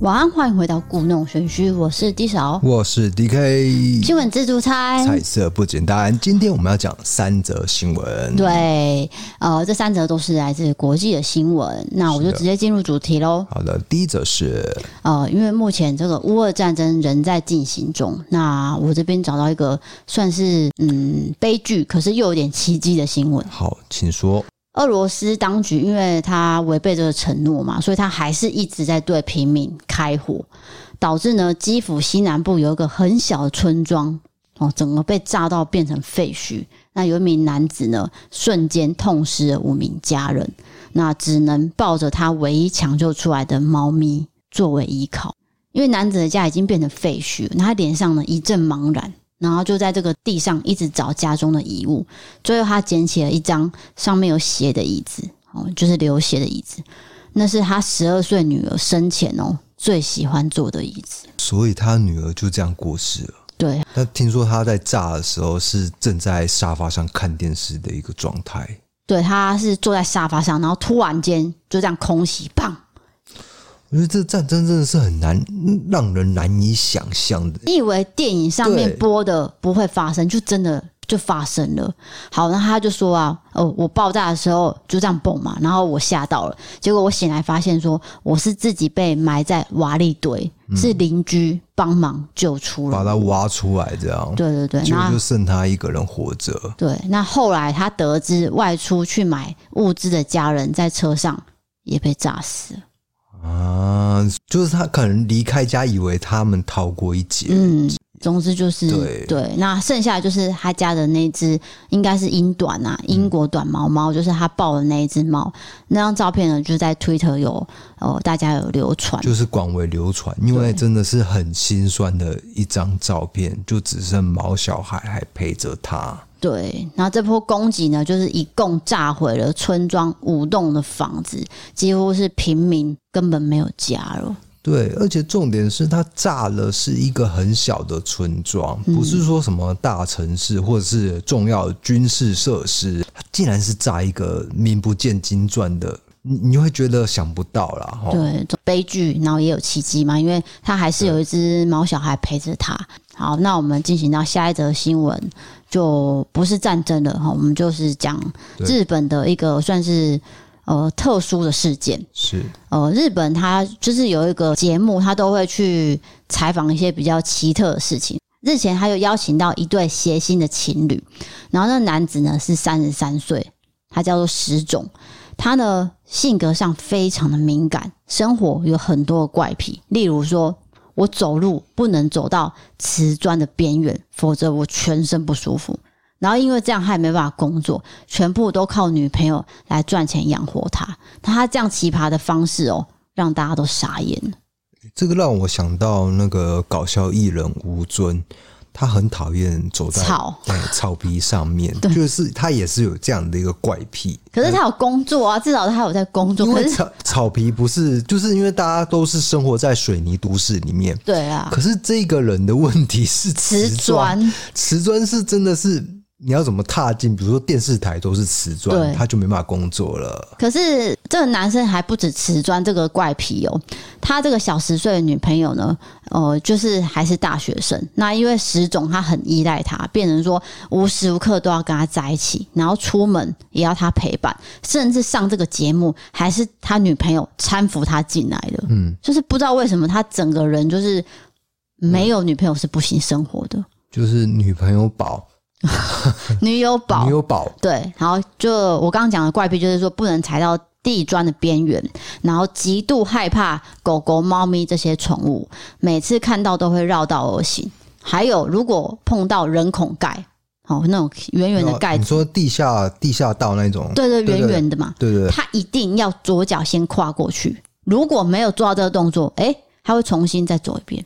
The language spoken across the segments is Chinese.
晚安，欢迎回到故弄玄虚，我是 D 嫂，我是 DK，新闻自助餐，彩色不简单。今天我们要讲三则新闻，对，呃，这三则都是来自国际的新闻，那我就直接进入主题喽。好的，第一则是，呃，因为目前这个乌俄战争仍在进行中，那我这边找到一个算是嗯悲剧，可是又有点奇迹的新闻。好，请说。俄罗斯当局因为他违背这个承诺嘛，所以他还是一直在对平民开火，导致呢基辅西南部有一个很小的村庄哦，整个被炸到变成废墟。那有一名男子呢，瞬间痛失了五名家人，那只能抱着他唯一抢救出来的猫咪作为依靠，因为男子的家已经变成废墟，那他脸上呢一阵茫然。然后就在这个地上一直找家中的遗物，最后他捡起了一张上面有血的椅子，哦，就是流血的椅子，那是他十二岁女儿生前哦最喜欢坐的椅子，所以他女儿就这样过世了。对，那听说他在炸的时候是正在沙发上看电视的一个状态，对，他是坐在沙发上，然后突然间就这样空袭，砰！我觉得这战争真的是很难让人难以想象的。你以为电影上面播的不会发生，就真的就发生了。好，那他就说啊，哦，我爆炸的时候就这样蹦嘛，然后我吓到了，结果我醒来发现说我是自己被埋在瓦砾堆，嗯、是邻居帮忙救出来，把他挖出来这样。对对对，结果就剩他一个人活着。对，那后来他得知外出去买物资的家人在车上也被炸死了。啊，就是他可能离开家，以为他们逃过一劫。嗯，总之就是对对。那剩下的就是他家的那只，应该是英短啊，英国短毛猫，就是他抱的那一只猫。那张照片呢，就在 Twitter 有哦，大家有流传，就是广为流传，因为真的是很心酸的一张照片，就只剩毛小孩还陪着他。对，然后这波攻击呢，就是一共炸毁了村庄五栋的房子，几乎是平民根本没有家了。对，而且重点是它炸了是一个很小的村庄，不是说什么大城市或者是重要的军事设施，它竟然是炸一个名不见经传的，你你会觉得想不到啦。对，悲剧，然后也有奇迹嘛，因为他还是有一只毛小孩陪着他。好，那我们进行到下一则新闻，就不是战争了哈，我们就是讲日本的一个算是呃特殊的事件。是呃，日本它就是有一个节目，它都会去采访一些比较奇特的事情。日前还有邀请到一对谐星的情侣，然后那男子呢是三十三岁，他叫做石塚，他呢性格上非常的敏感，生活有很多的怪癖，例如说。我走路不能走到瓷砖的边缘，否则我全身不舒服。然后因为这样，他也没办法工作，全部都靠女朋友来赚钱养活他。他这样奇葩的方式哦，让大家都傻眼了。这个让我想到那个搞笑艺人吴尊。他很讨厌走在草草皮上面，就是他也是有这样的一个怪癖。可是他有工作啊，至少他有在工作。因为草草皮不是，就是因为大家都是生活在水泥都市里面。对啊。可是这个人的问题是瓷砖，瓷砖是真的是。你要怎么踏进？比如说电视台都是瓷砖，他就没办法工作了。可是这个男生还不止瓷砖这个怪癖哦，他这个小十岁的女朋友呢，呃，就是还是大学生。那因为石总他很依赖他，变成说无时无刻都要跟他在一起，然后出门也要他陪伴，甚至上这个节目还是他女朋友搀扶他进来的。嗯，就是不知道为什么他整个人就是没有女朋友是不行生活的，就是女朋友宝。女友宝，女友宝，对，然后就我刚刚讲的怪癖，就是说不能踩到地砖的边缘，然后极度害怕狗狗、猫咪这些宠物，每次看到都会绕道而行。还有，如果碰到人孔盖，哦，那种圆圆的盖子，你说地下地下道那种，对对，圆圆的嘛，对对，他一定要左脚先跨过去，如果没有做到这个动作，哎，他会重新再走一遍。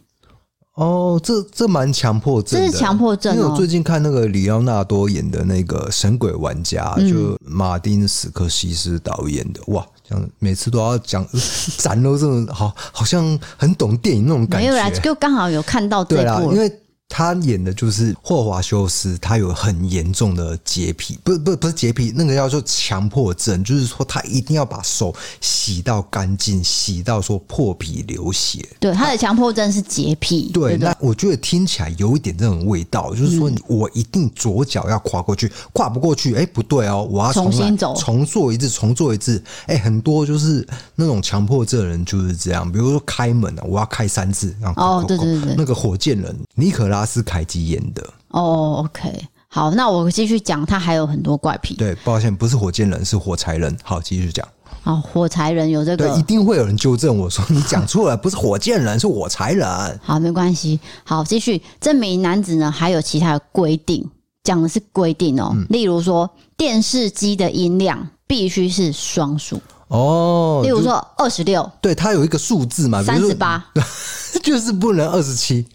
哦，这这蛮强迫症的，这是强迫症。因为我最近看那个里奥纳多演的那个《神鬼玩家》，嗯，就马丁史克西斯导演的，哇，这样每次都要讲，展露这种好，好像很懂电影那种感觉。没有啦，就刚好有看到这部。对啦，因为他演的就是霍华修斯，他有很严重的洁癖，不不不是洁癖，那个叫做强迫症，就是说他一定要把手洗到干净，洗到说破皮流血。对，他的强迫症是洁癖。对，那我觉得听起来有一点这种味道，就是说我一定左脚要跨过去，跨不过去，哎，不对哦，我要重新走，重做一次，重做一次。哎，很多就是那种强迫症的人就是这样，比如说开门啊，我要开三次，然后哦，对对对，那个火箭人尼可拉。斯凯基演的哦、oh,，OK，好，那我继续讲，他还有很多怪癖。对，抱歉，不是火箭人，是火柴人。好，继续讲。好，火柴人有这个，对，一定会有人纠正我说你讲错了，不是火箭人，是火柴人。好，没关系。好，继续。这名男子呢，还有其他的规定，讲的是规定哦、喔嗯，例如说电视机的音量必须是双数哦，例如说二十六，对，它有一个数字嘛，三十八，就是不能二十七。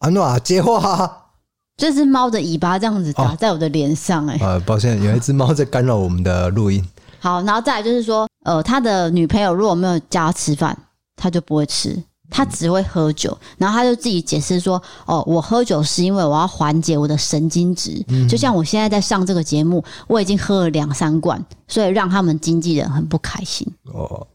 阿诺啊，接话！这只猫的尾巴这样子打在我的脸上、欸，哎、哦，呃，抱歉，有一只猫在干扰我们的录音。好，然后再来就是说，呃，他的女朋友如果没有叫他吃饭，他就不会吃，他只会喝酒。然后他就自己解释说，哦，我喝酒是因为我要缓解我的神经质、嗯，就像我现在在上这个节目，我已经喝了两三罐，所以让他们经纪人很不开心。哦，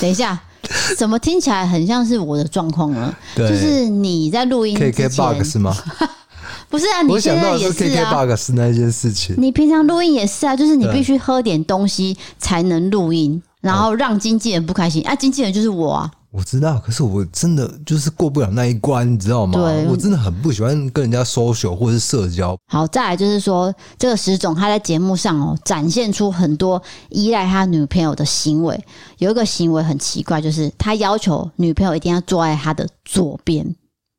等一下。怎么听起来很像是我的状况呢？就是你在录音之前，KKBOX 是吗？不是啊，你现在也是啊。KKBOX 那件事情，你平常录音也是啊，就是你必须喝点东西才能录音，然后让经纪人不开心啊。经纪人就是我啊。我知道，可是我真的就是过不了那一关，你知道吗？对，我真的很不喜欢跟人家 social 或者是社交。好，再来就是说，这个石总他在节目上哦，展现出很多依赖他女朋友的行为。有一个行为很奇怪，就是他要求女朋友一定要坐在他的左边，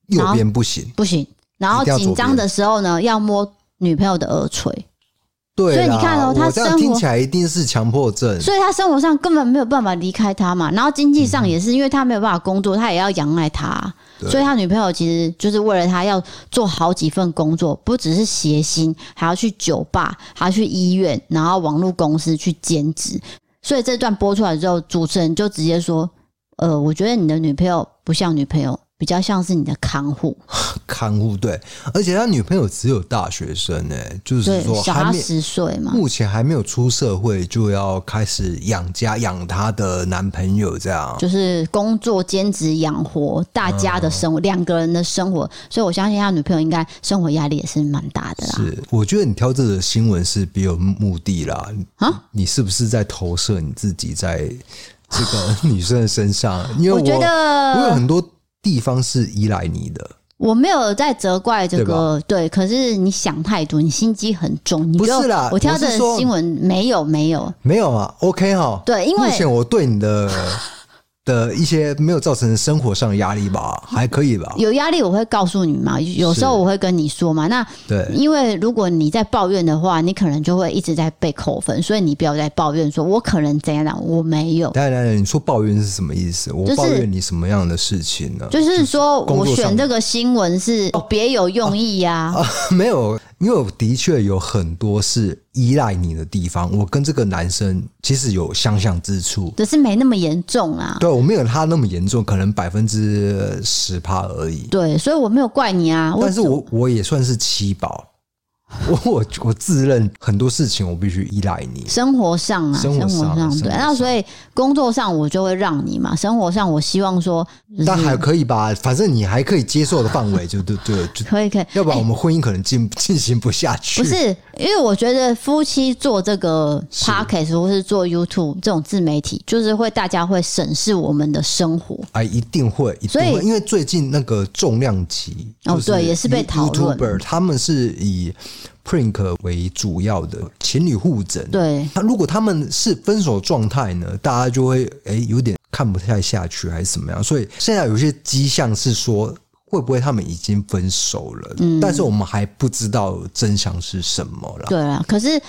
右边不行，不行。然后紧张的时候呢，要摸女朋友的耳垂。对，所以你看哦，他生活听起来一定是强迫症，所以他生活上根本没有办法离开他嘛。然后经济上也是，因为他没有办法工作，他也要仰赖他，所以他女朋友其实就是为了他要做好几份工作，不只是谐星，还要去酒吧，还要去医院，然后网络公司去兼职。所以这段播出来之后，主持人就直接说：“呃，我觉得你的女朋友不像女朋友。”比较像是你的看护，看护对，而且他女朋友只有大学生呢，就是说小他十岁嘛，目前还没有出社会就要开始养家养他的男朋友，这样就是工作兼职养活大家的生活，两、嗯、个人的生活，所以我相信他女朋友应该生活压力也是蛮大的啦。是，我觉得你挑这个新闻是别有目的啦啊，你是不是在投射你自己在这个 女生的身上？因为我，我觉得我有很多。地方是依赖你的，我没有在责怪这个，对，对，可是你想太多，你心机很重，你不是啦，我挑的新闻没有没有。没有啊，OK 哈，对，因为目前我对你的。的一些没有造成生活上的压力吧，还可以吧？有压力我会告诉你嘛，有时候我会跟你说嘛。那对，因为如果你在抱怨的话，你可能就会一直在被扣分，所以你不要再抱怨说我可能怎样讲，我没有。来来来，你说抱怨是什么意思？我抱怨你什么样的事情呢？就是说我选这个新闻是别有用意呀、啊。啊，没有。因为我的确有很多是依赖你的地方，我跟这个男生其实有相像之处，只是没那么严重啊。对，我没有他那么严重，可能百分之十趴而已。对，所以我没有怪你啊。但是我我也算是七宝。我我我自认很多事情我必须依赖你，生活上啊，生活上，对，那所以工作上我就会让你嘛，生活上我希望说，但还可以吧，反正你还可以接受的范围，就对对，就 可以可以，要不然我们婚姻可能进进行不下去。不是，因为我觉得夫妻做这个 podcast 或是做 YouTube 这种自媒体，就是会大家会审视我们的生活，哎，一定会，一定会，因为最近那个重量级哦，对，也是被讨论，他们是以。Prink 为主要的情侣互整，对，那如果他们是分手状态呢，大家就会哎、欸、有点看不太下去，还是怎么样？所以现在有些迹象是说，会不会他们已经分手了？嗯，但是我们还不知道真相是什么了。对啊，可是。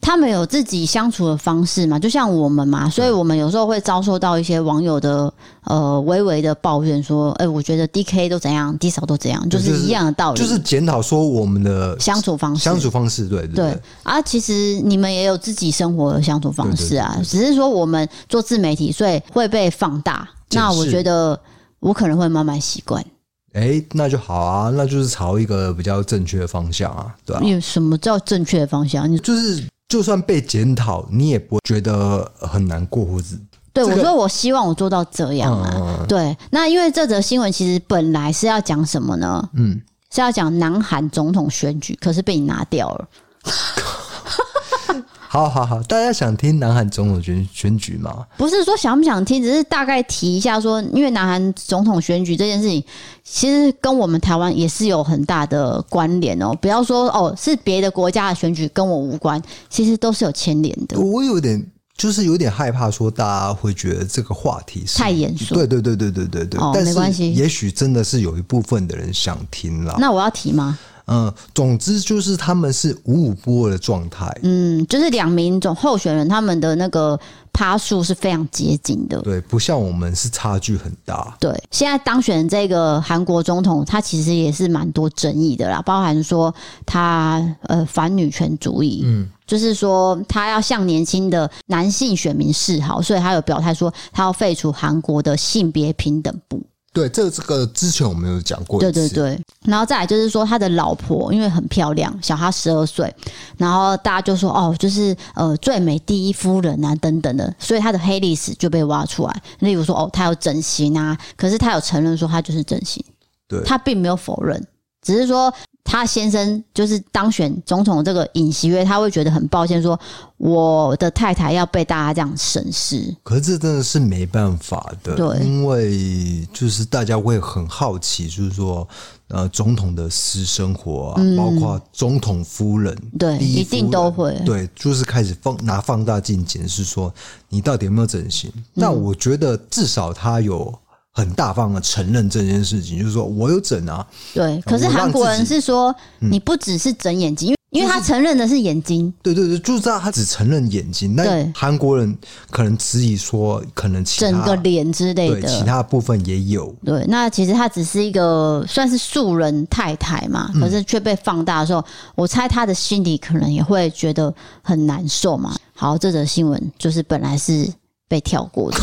他们有自己相处的方式嘛，就像我们嘛，所以我们有时候会遭受到一些网友的呃微微的抱怨，说：“哎、欸，我觉得 D K 都怎样，D 嫂都怎样，就是一样的道理。”就是检讨说我们的相处方式，相处方式，对对啊，其实你们也有自己生活的相处方式啊，只是说我们做自媒体，所以会被放大。那我觉得我可能会慢慢习惯。哎，那就好啊，那就是朝一个比较正确的方向啊，对吧？有什么叫正确的方向？你就是就算被检讨，你也不会觉得很难过，或者对、这个、我说，我希望我做到这样啊。嗯、对，那因为这则新闻其实本来是要讲什么呢？嗯，是要讲南韩总统选举，可是被你拿掉了。好好好，大家想听南韩总统选选举吗？不是说想不想听，只是大概提一下说，因为南韩总统选举这件事情，其实跟我们台湾也是有很大的关联哦。不要说哦，是别的国家的选举跟我无关，其实都是有牵连的。我有点就是有点害怕，说大家会觉得这个话题是太严肃。对对对对对对对，哦，没关系，也许真的是有一部分的人想听啦。那我要提吗？嗯，总之就是他们是五五波的状态。嗯，就是两名总候选人，他们的那个趴数是非常接近的。对，不像我们是差距很大。对，现在当选这个韩国总统，他其实也是蛮多争议的啦，包含说他呃反女权主义，嗯，就是说他要向年轻的男性选民示好，所以他有表态说他要废除韩国的性别平等部。对，这个这个之前我们有讲过。对对对，然后再来就是说他的老婆因为很漂亮，小他十二岁，然后大家就说哦，就是呃最美第一夫人啊等等的，所以他的黑历史就被挖出来。例如说哦，他有整形啊，可是他有承认说他就是整形，对，他并没有否认，只是说。他先生就是当选总统这个尹锡悦，他会觉得很抱歉，说我的太太要被大家这样审视。可是这真的是没办法的，对，因为就是大家会很好奇，就是说呃，总统的私生活啊，嗯、包括总统夫人，对，一定都会，对，就是开始放拿放大镜检视说你到底有没有整形。那、嗯、我觉得至少他有。很大方的承认这件事情，就是说我有整啊。对，可是韩国人是说你不只是整眼睛，因为因为他承认的是眼睛。对对对，就知道他只承认眼睛。那韩国人可能质疑说，可能其他整个脸之类的，其他部分也有。对，那其实他只是一个算是素人太太嘛，可是却被放大的时候，我猜他的心里可能也会觉得很难受嘛。好，这则新闻就是本来是被跳过的。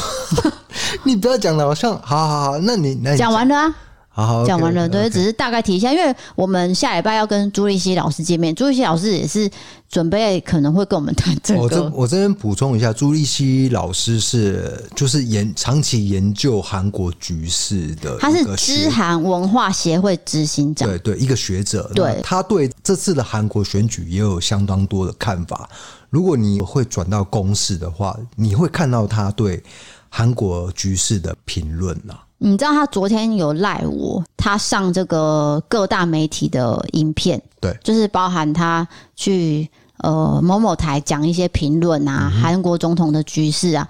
你不要讲了，好像好好好，那你那讲完了啊？好好讲完了，对，只是大概提一下，因为我们下礼拜要跟朱立熙老师见面，朱立熙老师也是准备可能会跟我们谈这个。我这我这边补充一下，朱立熙老师是就是研长期研究韩国局势的，他是知韩文化协会执行长，对对，一个学者，对，他对这次的韩国选举也有相当多的看法。如果你会转到公视的话，你会看到他对。韩国局势的评论啊，你知道他昨天有赖我，他上这个各大媒体的影片，对，就是包含他去呃某某台讲一些评论啊，韩、嗯、国总统的局势啊，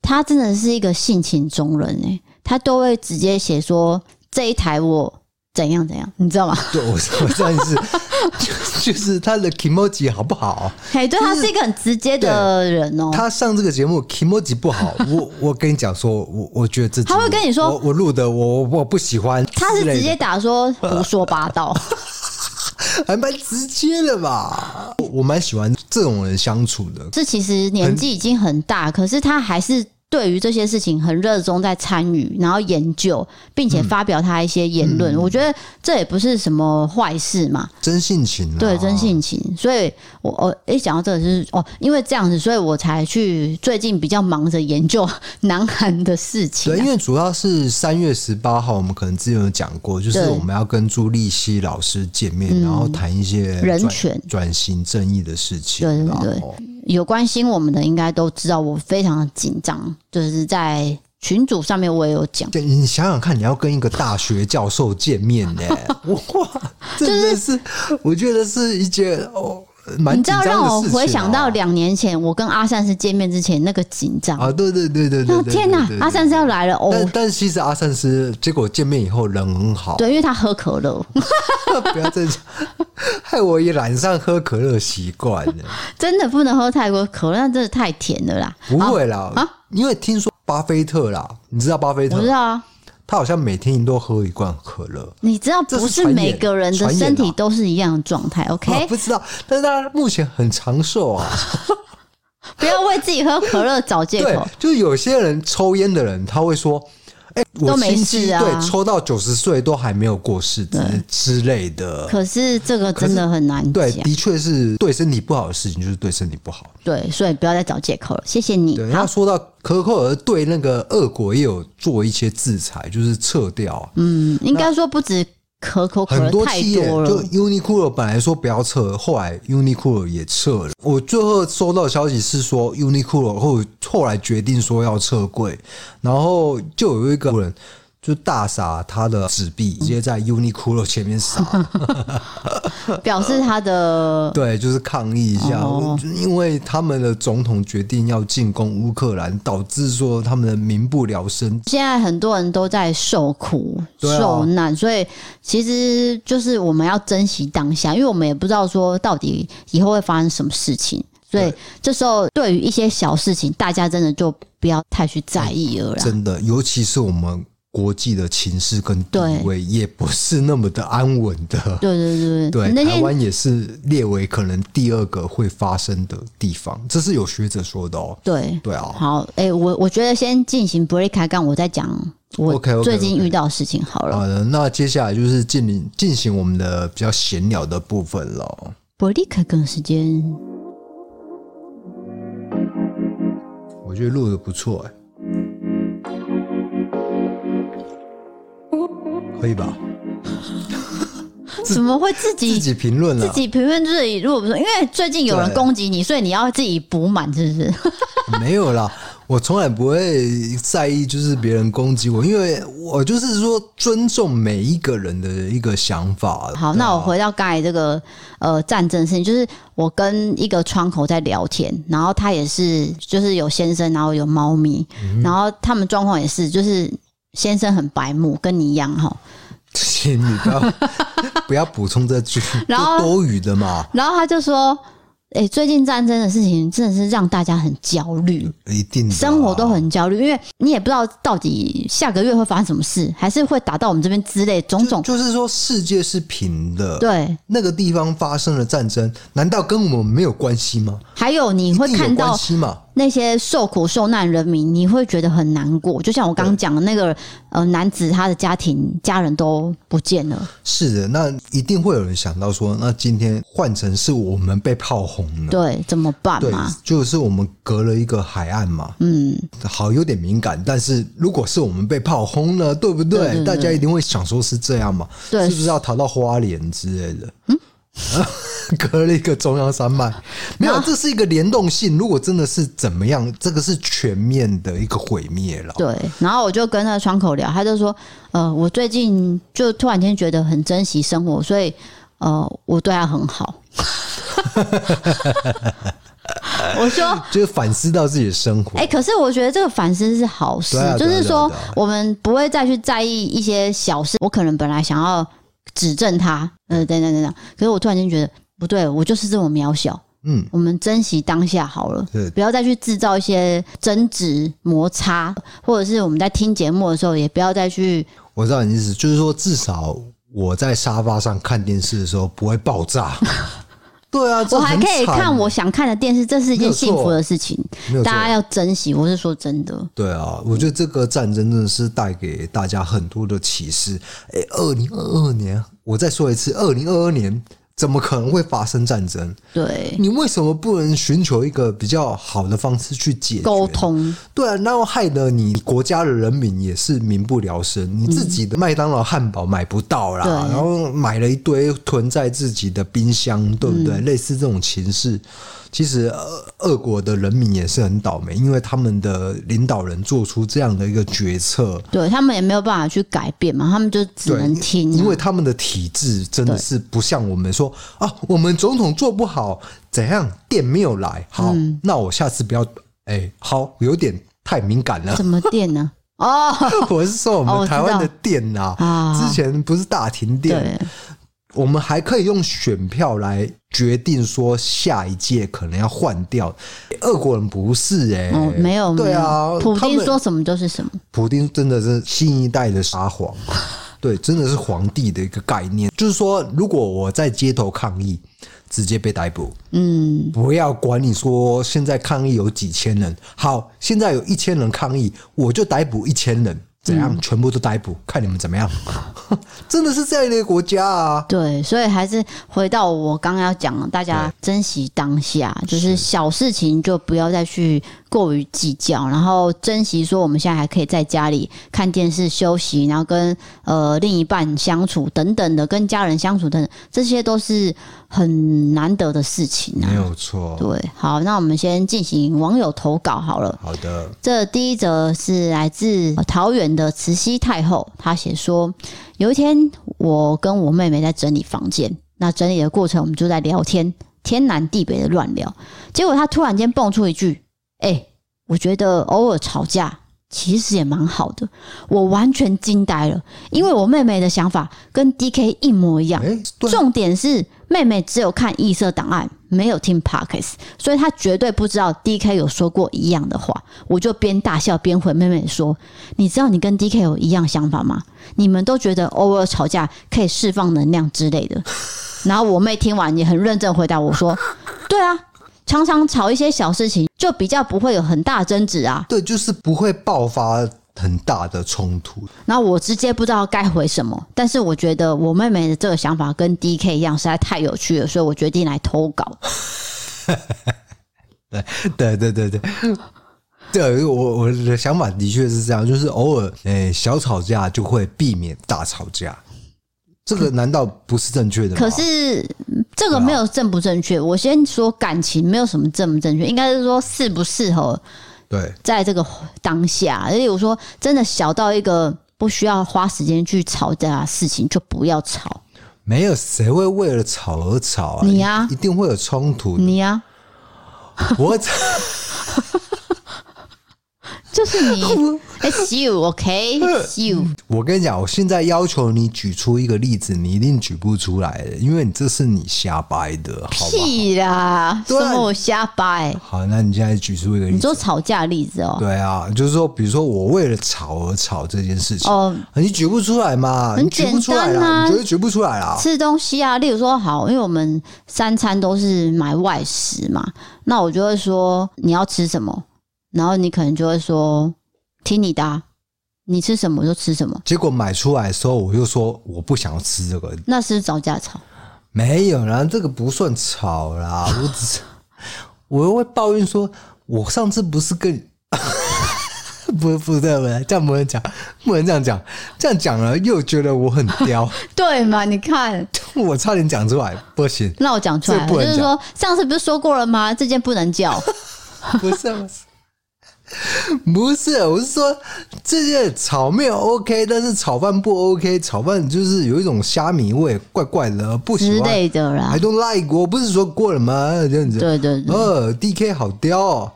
他真的是一个性情中人哎，他都会直接写说这一台我。怎样怎样，你知道吗？对，我 我算是就，就是他的 kimoji 好不好？嘿，对，他是一个很直接的人哦。他上这个节目 kimoji 不好，我我跟你讲说，我我觉得自己他会跟你说，我我录的我我不喜欢。他是直接打说胡说八道，还蛮直接的吧？我蛮喜欢这种人相处的。这其实年纪已经很大，可是他还是。对于这些事情很热衷在参与，然后研究，并且发表他一些言论，嗯嗯、我觉得这也不是什么坏事嘛。真性情、啊，对，真性情。所以我，我我诶，讲到这个是哦，因为这样子，所以我才去最近比较忙着研究南韩的事情、啊。对，因为主要是三月十八号，我们可能之前有讲过，就是我们要跟朱立熙老师见面，然后谈一些人权、转型正义的事情。对对对。有关心我们的应该都知道，我非常的紧张，就是在群组上面我也有讲。对，你想想看，你要跟一个大学教授见面呢，哇，真的是，我觉得是一件哦，你知道，让我回想到两年前我跟阿善师见面之前那个紧张。啊，对对对对对，天哪，阿善师要来了哦！但但其实阿善师结果见面以后人很好，对，因为他喝可乐，不要这样。害我也染上喝可乐习惯了，真的不能喝太多可乐，那真的太甜了啦。不会啦，啊，因为听说巴菲特啦，你知道巴菲特？我知道啊，他好像每天都喝一罐可乐。你知道，不是每个人的身体都是一样的状态。OK，不知道，但是他目前很长寿啊。不要为自己喝可乐找借口。对，就是有些人抽烟的人，他会说。哎、欸，我都没亲戚事啊对，抽到九十岁都还没有过世之之类的。可是这个真的很难对，的确是对身体不好的事情，就是对身体不好。对，所以不要再找借口了。谢谢你。对，他说到可口可乐对那个俄国也有做一些制裁，就是撤掉啊。嗯，应该说不止可口可很多企业多就了。Uniqlo 本来说不要撤，后来 Uniqlo 也撤了。我最后收到的消息是说 Uniqlo 后后来决定说要撤柜，然后就有一个人就大撒他的纸币，直接在 Uniqlo 前面撒，表示他的 对，就是抗议一下，因为他们的总统决定要进攻乌克兰，导致说他们的民不聊生。现在很多人都在受苦、啊。受难，所以其实就是我们要珍惜当下，因为我们也不知道说到底以后会发生什么事情，所以对。这时候对于一些小事情，大家真的就不要太去在意了啦。真的，尤其是我们国际的情势跟地位，也不是那么的安稳的。对对对对，台湾也是列为可能第二个会发生的地方，这是有学者说的哦。对对啊，好，哎、我我觉得先进行 break 开杠，我再讲我最近遇到的事情好了。好的，那接下来就是进行进行我们的比较闲聊的部分了。break 开杠时间，我觉得录的不错哎，可以吧？怎么会自己自己评论了自，己评论就是？如果不是因为最近有人攻击你，所以你要自己补满，是不是？没有啦。我从来不会在意，就是别人攻击我，因为我就是说尊重每一个人的一个想法。好，那我回到刚才这个呃战争事情，就是我跟一个窗口在聊天，然后他也是就是有先生，然后有猫咪，嗯然后他们状况也是，就是先生很白目，跟你一样哈。请你不要 不要补充这句，然后多余的嘛，然后他就说：“哎、最近战争的事情真的是让大家很焦虑。”一定啊生活都很焦虑，因为你也不知道到底下个月会发生什么事，还是会打到我们这边之类种种。就就是说世界是平的，，对，那个地方发生了战争，难道跟我们没有关系吗？还有你会看到？那些受苦受难人民，你会觉得很难过。就像我刚刚讲的那个呃男子，他的家庭家人都不见了。是的，那一定会有人想到说，那今天换成是我们被炮轰了，对，怎么办对嘛？，就是我们隔了一个海岸嘛，嗯，好有点敏感，但是如果是我们被炮轰了，对不对？大家一定会想说是这样嘛，对是不是要逃到花莲之类的？嗯。隔了一个中央山脉，没有，这是一个联动性。如果真的是怎么样，这个是全面的一个毁灭了。对。然后我就跟那个窗口聊，他就说：“呃，我最近就突然间觉得很珍惜生活，所以呃，我对他很好。”我说。就是反思到自己的生活。哎、可是我觉得这个反思是好事，就是说我们不会再去在意一些小事。我可能本来想要指正他，呃，等等等等，可是我突然间觉得不对，我就是这么渺小。嗯，我们珍惜当下好了，不要再去制造一些争执、摩擦，或者是我们在听节目的时候，也不要再去我知道你的意思，就是说至少我在沙发上看电视的时候不会爆炸。对啊，我还可以看我想看的电视，这是一件幸福的事情大家要珍惜。我是说真的，对啊，我觉得这个战争真的是带给大家很多的启示。哎，二零二二年，我再说一次，二零二二年怎么可能会发生战争？对，你为什么不能寻求一个比较好的方式去解决沟？通，对啊，然后害得你国家的人民也是民不聊生，你自己的麦当劳汉堡买不到啦，对然后买了一堆囤在自己的冰箱，对不对？类似这种情势，其实俄俄国的人民也是很倒霉，因为他们的领导人做出这样的一个决策，对他们也没有办法去改变嘛，他们就只，能听啊、因为他们的体制真的是不像我们说啊，我们总统做不好，怎样电没有来，好，嗯。那我下次不要，哎，好，有点太敏感了。什么电呢？哦，我是说我们台湾的电呐、啊。之前不是大停电，对，我们还可以用选票来决定说下一届可能要换掉。俄国人不是哎、哦，没有，对啊普丁说什么就是什么，普丁真的是新一代的沙皇，对，真的是皇帝的一个概念。就是说，如果我在街头抗议，直接被逮捕，嗯，不要管你说现在抗议有几千人，好，现在有一千人抗议，我就逮捕一千人。怎样？全部都逮捕，看你们怎么样？真的是这样的一个国家啊！对，所以还是回到我刚刚要讲的，大家珍惜当下，就是小事情就不要再去过于计较，然后珍惜说我们现在还可以在家里看电视休息，然后跟呃另一半相处等等的，跟家人相处等等，这些都是很难得的事情啊。没有错。对，好，那我们先进行网友投稿好了。好的，这第一则是来自桃园的慈禧太后，她写说，有一天我跟我妹妹在整理房间，那整理的过程我们就在聊天，天南地北的乱聊，结果她突然间蹦出一句：“哎、欸，我觉得偶尔吵架其实也蛮好的。”我完全惊呆了，因为我妹妹的想法跟 DK 一模一样。欸、重点是妹妹只有看异色档案。没有听 Podcast，所以她绝对不知道 DK 有说过一样的话。我就边大笑边回妹妹说：“你知道你跟 DK 有一样想法吗？你们都觉得偶尔吵架可以释放能量之类的。”然后我妹听完也很认真回答我说：“对啊，常常吵一些小事情，就比较不会有很大争执啊。”对，就是不会爆发。很大的冲突，然后我直接不知道该回什么，但是我觉得我妹妹的这个想法跟 DK 一样，实在太有趣了，所以我决定来投稿。对对对对对，对我我的想法的确是这样，就是偶尔诶、欸、小吵架就会避免大吵架，这个难道不是正确的吗？可是这个没有正不正确，我先说感情没有什么正不正确，应该是说适不适合。对，在这个当下，而且我说，真的小到一个不需要花时间去吵架的事情，就不要吵。没有谁会为了吵而吵啊！你呀，一定会有冲突。你呀，我。就是你，It's you，OK，It's you。我跟你讲，我现在要求你举出一个例子，你一定举不出来的，因为你这是你瞎掰的，好？屁啦，什么我瞎掰？好，那你现在举出一个例子，你说吵架的例子哦？对啊，就是说，比如说我为了吵而吵这件事情，哦，你举不出来嘛？很简单啊，你绝对举不出来啦。吃东西啊，例如说，好，因为我们三餐都是买外食嘛，那我就会说你要吃什么。然后你可能就会说听你的啊，你吃什么就吃什么。结果买出来的时候，我又说我不想要吃这个。那是找架吵？没有啦，这个不算吵啦。我只是我又会抱怨说，我上次不是跟你 不不对不对，这样不能讲，不能这样讲，这样讲了又觉得我很刁，对嘛？你看，我差点讲出来，不行。那我讲出来，就是说上次不是说过了吗？这件不能叫，不是不是。不是，我是说这些炒面 OK，但是炒饭不 OK。炒饭就是有一种虾米味，怪怪的，不喜欢之类的啦。I don't like，我不是说过了吗？这样子，对对对。呃，DK 好刁哦，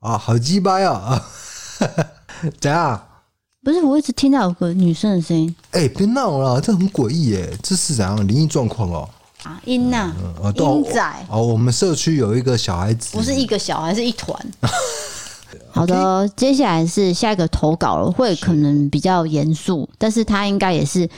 啊，好鸡掰啊！怎样？不是，我一直听到有个女生的声音。哎、欸，别闹了，这很诡异耶，这是怎样灵异状况哦？啊，音呐，音仔。哦，我们社区有一个小孩子，不是一个小孩，是一团。好的接下来是下一个投稿了，会可能比较严肃，但是他应该也是，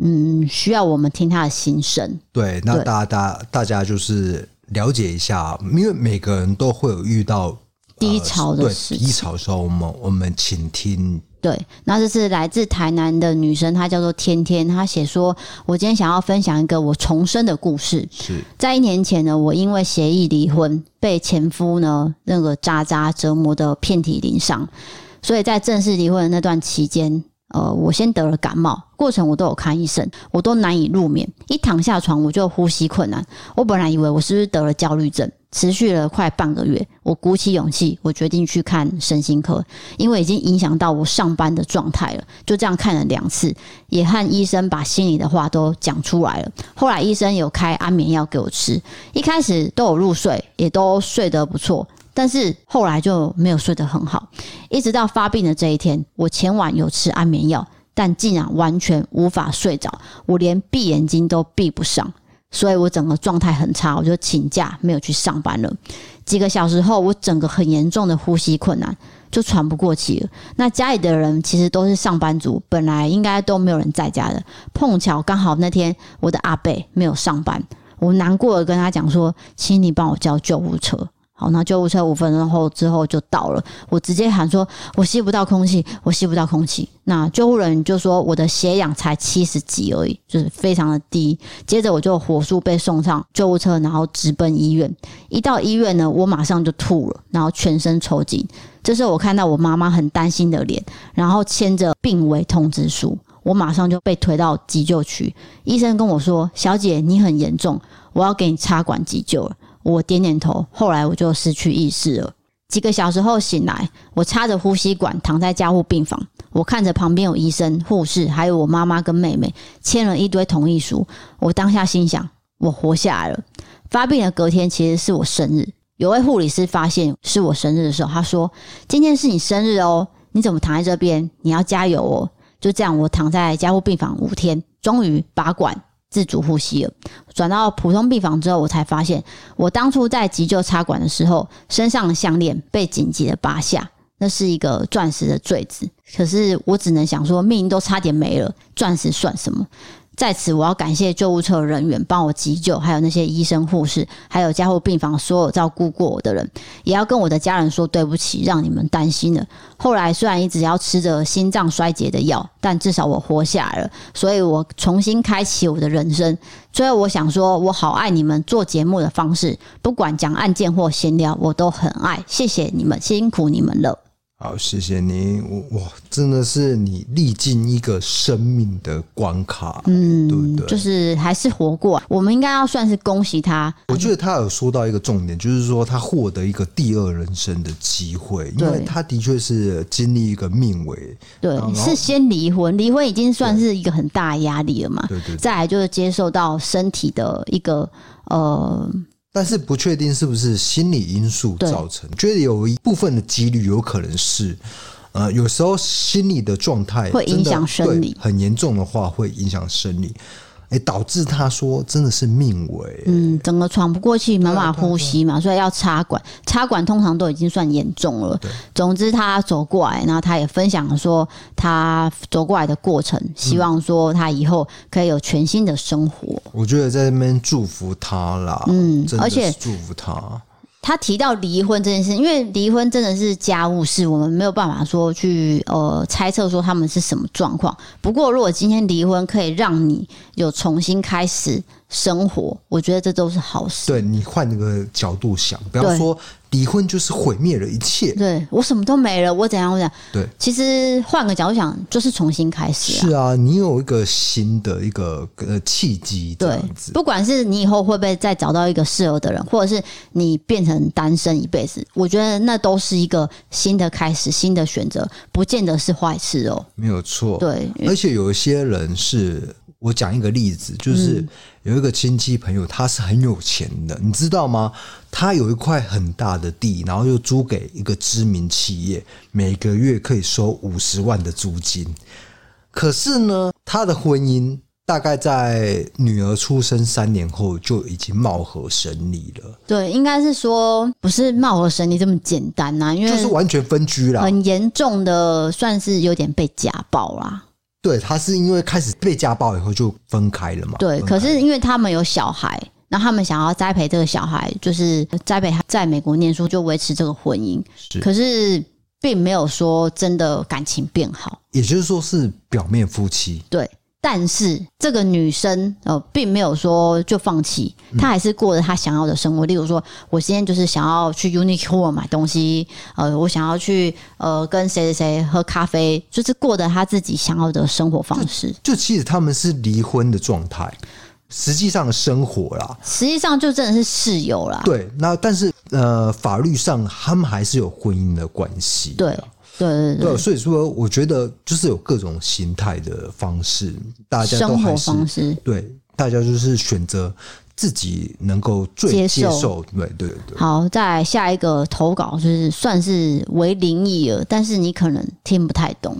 嗯，需要我们听他的心声。对，那大家大大家就是了解一下，因为每个人都会有遇到低潮的事，低潮的时候，我们我们倾听。对，那这是来自台南的女生，她叫做天天。她写说：“我今天想要分享一个我重生的故事。是在一年前呢，我因为协议离婚，被前夫呢那个渣渣折磨的遍体鳞伤，所以在正式离婚的那段期间，呃，我先得了感冒，过程我都有看医生，我都难以入眠，一躺下床我就呼吸困难。我本来以为我是不是得了焦虑症。”持续了快半个月，我鼓起勇气，我决定去看身心科，因为已经影响到我上班的状态了。就这样看了两次，也和医生把心里的话都讲出来了。后来医生有开安眠药给我吃，一开始都有入睡，也都睡得不错，但是后来就没有睡得很好。一直到发病的这一天，我前晚有吃安眠药，但竟然完全无法睡着，我连闭眼睛都闭不上。所以我整个状态很差，我就请假没有去上班了。几个小时后，我整个很严重的呼吸困难，就喘不过气了。那家里的人其实都是上班族，本来应该都没有人在家的。碰巧刚好那天我的阿伯没有上班，我难过的跟他讲说：“请你帮我叫救护车。”好，那救护车五分钟后之后就到了。我直接喊说：“我吸不到空气，我吸不到空气。”那救护人就说：“我的血氧才七十几而已，就是非常的低。”接着我就火速被送上救护车，然后直奔医院。一到医院呢，我马上就吐了，然后全身抽筋。这时候我看到我妈妈很担心的脸，然后牵着病危通知书，我马上就被推到急救区。医生跟我说：“小姐，你很严重，我要给你插管急救了。”我点点头，后来我就失去意识了。几个小时后醒来，我插着呼吸管躺在加护病房，我看着旁边有医生、护士，还有我妈妈跟妹妹签了一堆同意书。我当下心想，我活下来了。发病的隔天其实是我生日，有位护理师发现是我生日的时候，他说：“今天是你生日哦，你怎么躺在这边？你要加油哦。”就这样，我躺在加护病房五天，终于拔管。自主呼吸了，转到普通病房之后，我才发现，我当初在急救插管的时候，身上的项链被紧急的拔下，那是一个钻石的坠子。可是我只能想说，命都差点没了，钻石算什么？在此，我要感谢救护车人员帮我急救，还有那些医生、护士，还有加护病房所有照顾过我的人，也要跟我的家人说对不起，让你们担心了。后来虽然一直要吃着心脏衰竭的药，但至少我活下来了，所以我重新开启我的人生。最后，我想说，我好爱你们做节目的方式，不管讲案件或闲聊，我都很爱。谢谢你们，辛苦你们了。好，谢谢你。哇，真的是你历尽一个生命的关卡，嗯，对不对？就是还是活过，我们应该要算是恭喜他。我觉得他有说到一个重点，就是说他获得一个第二人生的机会，因为他的确是经历一个命危，对，是先离婚，离婚已经算是一个很大的压力了嘛，对对，对。再来就是接受到身体的一个呃。但是不确定是不是心理因素造成，觉得有一部分的几率有可能是，呃，有时候心理的状态会影响生理，很严重的话会影响生理。哎，导致他说真的是命危，嗯，整个喘不过气，没办法呼吸嘛，所以要插管。插管通常都已经算严重了。对，总之他走过来，然后他也分享说他走过来的过程，希望说他以后可以有全新的生活。嗯，我觉得在那边祝福他啦，嗯，而且祝福他。他提到离婚这件事，因为离婚真的是家务事，我们没有办法说去呃猜测说他们是什么状况。不过，如果今天离婚可以让你有重新开始生活，我觉得这都是好事。对，你换一个角度想，不要说。离婚就是毁灭了一切，对，我什么都没了，我怎样我怎样？对，其实换个角度想，就是重新开始啊。是啊，你有一个新的一个呃契机，对，不管是你以后会不会再找到一个适合的人，或者是你变成单身一辈子，我觉得那都是一个新的开始，新的选择，不见得是坏事哦。没有错，对，而且有一些人是。我讲一个例子，就是有一个亲戚朋友，他是很有钱的，你知道吗？他有一块很大的地，然后又租给一个知名企业，每个月可以收五十万的租金。可是呢，他的婚姻大概在女儿出生三年后就已经貌合神离了。对，应该是说不是貌合神离这么简单呐，因为就是完全分居了，很严重的，算是有点被家暴啦。对，他是因为开始被家暴以后就分开了嘛。对，可是因为他们有小孩，那他们想要栽培这个小孩，就是栽培他在美国念书，就维持这个婚姻。是，可是并没有说真的感情变好，也就是说是表面夫妻。对。但是这个女生呃，并没有说就放弃，她还是过着她想要的生活。例如说，我今天就是想要去 Uniqlo 买东西，呃，我想要去呃跟谁谁谁喝咖啡，就是过着她自己想要的生活方式。就，就其实他们是离婚的状态，实际上的生活啦，实际上就真的是室友啦。对，那但是呃，法律上他们还是有婚姻的关系。对。对对对，对，所以说我觉得就是有各种形态的方式，大家都还是生活方式，对，大家就是选择自己能够最接受，接受，对对对。好，再来下一个投稿，就是算是为灵异了，但是你可能听不太懂。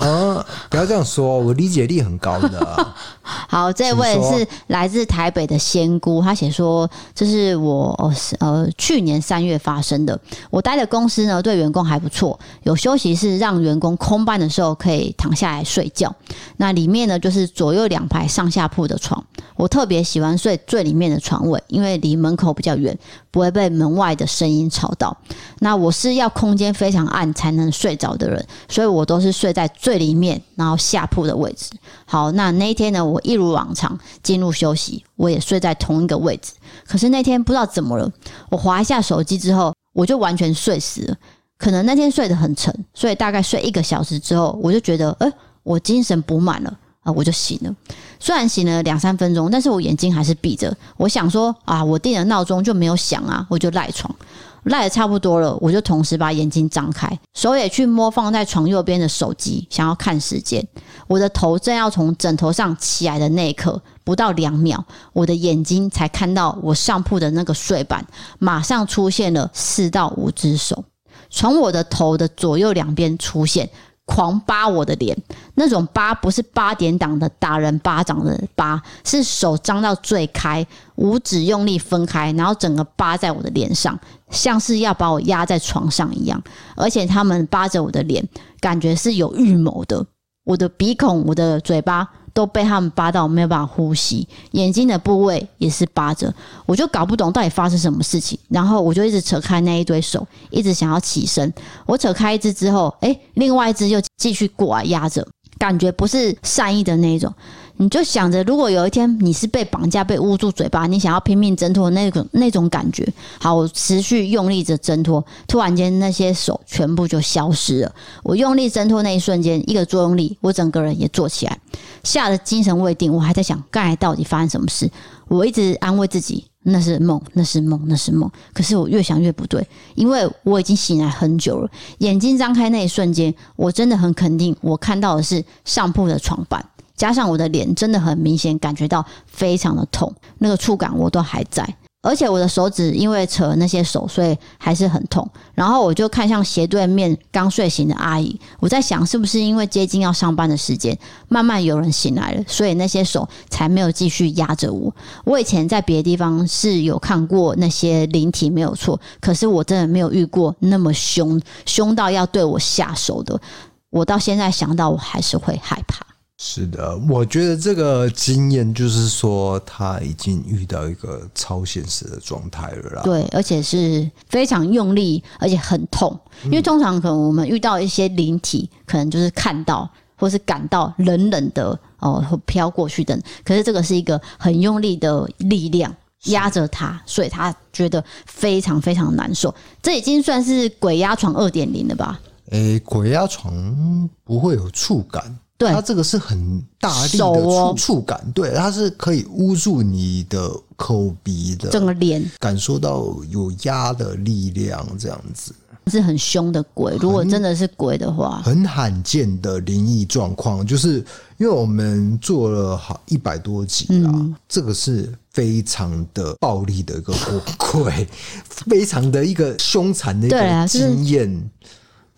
啊，不要这样说，我理解力很高的啊。好，这位是来自台北的仙姑，她写说，这是我呃去年三月发生的。我待的公司呢，对员工还不错，有休息室让员工空班的时候可以躺下来睡觉。那里面呢，就是左右两排上下铺的床。我特别喜欢睡最里面的床位，因为离门口比较远，不会被门外的声音吵到。那我是要空间非常暗才能睡着的人，所以我都是睡在最最里面，然后下铺的位置。好，那那一天呢，我一如往常进入休息，我也睡在同一个位置。可是那天不知道怎么了，我滑一下手机之后，我就完全睡死了。可能那天睡得很沉，所以大概睡一个小时之后，我就觉得，诶，我精神补满了。啊，我就醒了。虽然醒了两三分钟，但是我眼睛还是闭着。我想说啊，我定了闹钟就没有响啊，我就赖床，赖得差不多了，我就同时把眼睛张开，手也去摸放在床右边的手机，想要看时间。我的头正要从枕头上起来的那一刻，不到两秒，我的眼睛才看到我上铺的那个睡板，马上出现了四到五只手，从我的头的左右两边出现。狂扒我的脸，那种扒不是八点档的打人巴掌的扒，是手张到最开，五指用力分开，然后整个扒在我的脸上，像是要把我压在床上一样。而且他们扒着我的脸，感觉是有预谋的。我的鼻孔、我的嘴巴。都被他们扒到没有办法呼吸，眼睛的部位也是扒着，我就搞不懂到底发生什么事情。然后我就一直扯开那一堆手，一直想要起身。我扯开一只之后，诶，另外一只又继续过来压着，感觉不是善意的那一种。你就想着，如果有一天你是被绑架、被捂住嘴巴，你想要拼命挣脱那种那种感觉。好，我持续用力着挣脱，突然间那些手全部就消失了。我用力挣脱那一瞬间，一个作用力，我整个人也坐起来，吓得精神未定。我还在想刚才到底发生什么事。我一直安慰自己，那是梦，那是梦，那是梦。可是我越想越不对，因为我已经醒来很久了。眼睛张开那一瞬间，我真的很肯定，我看到的是上铺的床板。加上我的脸真的很明显感觉到非常的痛，那个触感我都还在，而且我的手指因为扯那些手，所以还是很痛。然后我就看向斜对面刚睡醒的阿姨，我在想是不是因为接近要上班的时间，慢慢有人醒来了，所以那些手才没有继续压着我。我以前在别的地方是有看过那些灵体没有错，可是我真的没有遇过那么凶，凶到要对我下手的。我到现在想到我还是会害怕。是的，我觉得这个经验就是说，他已经遇到一个超现实的状态了啦。对，而且是非常用力，而且很痛。因为通常可能我们遇到一些灵体，可能就是看到或是感到冷冷的哦，飘过去的。可是这个是一个很用力的力量压着他，所以他觉得非常非常难受。这已经算是鬼压床二点零了吧？诶，鬼压床不会有触感。对，它这个是很大力的触触感，对，它是可以捂住你的口鼻的，整个脸。感受到有压的力量，这样子。是很凶的鬼。如果真的是鬼的话，很罕见的灵异状况，就是因为我们做了好一百多集啦，嗯、这个是非常的暴力的一个鬼，非常的一个凶残的一个经验。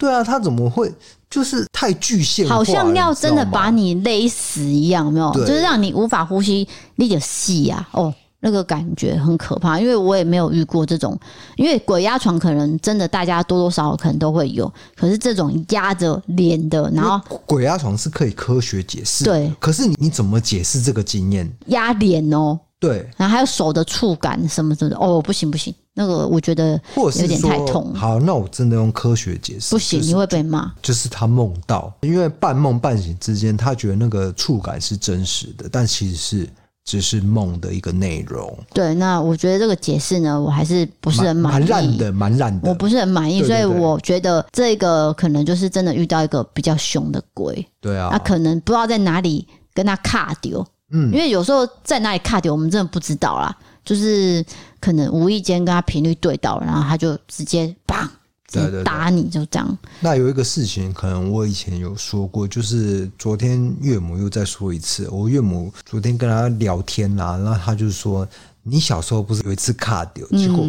对啊，他怎么会？就是太具象，好像要真的把你勒死一样，有没有？就是让你无法呼吸，那个戏呀，哦，那个感觉很可怕。因为我也没有遇过这种，因为鬼压床可能真的大家多多少少可能都会有，可是这种压着脸的，然后鬼压床是可以科学解释，对。可是你你怎么解释这个经验？压脸哦。对，然后还有手的触感什么什么的，哦，不行不行，那个我觉得有点太痛。好，那我真的用科学解释，不行，就是、你会被骂。就是他梦到，因为半梦半醒之间，他觉得那个触感是真实的，但其实是只是梦的一个内容。对，那我觉得这个解释呢，我还是不是很满意，蛮烂的，蛮烂的，我不是很满意，对对对，所以我觉得这个可能就是真的遇到一个比较凶的鬼。对啊，他可能不知道在哪里跟他卡丢。嗯，因为有时候在哪里卡掉，我们真的不知道啦。就是可能无意间跟他频率对到，然后他就直接砰，直接打你，就这样。那有一个事情，可能我以前有说过，就是昨天岳母又再说一次。我岳母昨天跟他聊天啦，然后他就说：“你小时候不是有一次卡掉，结果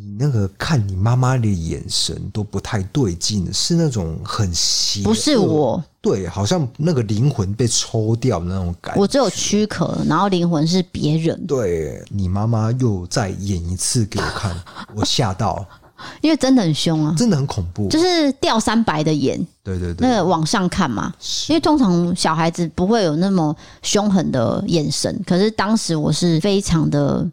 你那个看你妈妈的眼神都不太对劲，是那种很邪，不是我，对，好像那个灵魂被抽掉的那种感觉。我只有躯壳，然后灵魂是别人。对，你妈妈又再演一次给我看，我吓到，因为真的很凶啊，真的很恐怖，就是掉三白的眼。对对对，那个往上看嘛，因为通常小孩子不会有那么凶狠的眼神，可是当时我是非常的。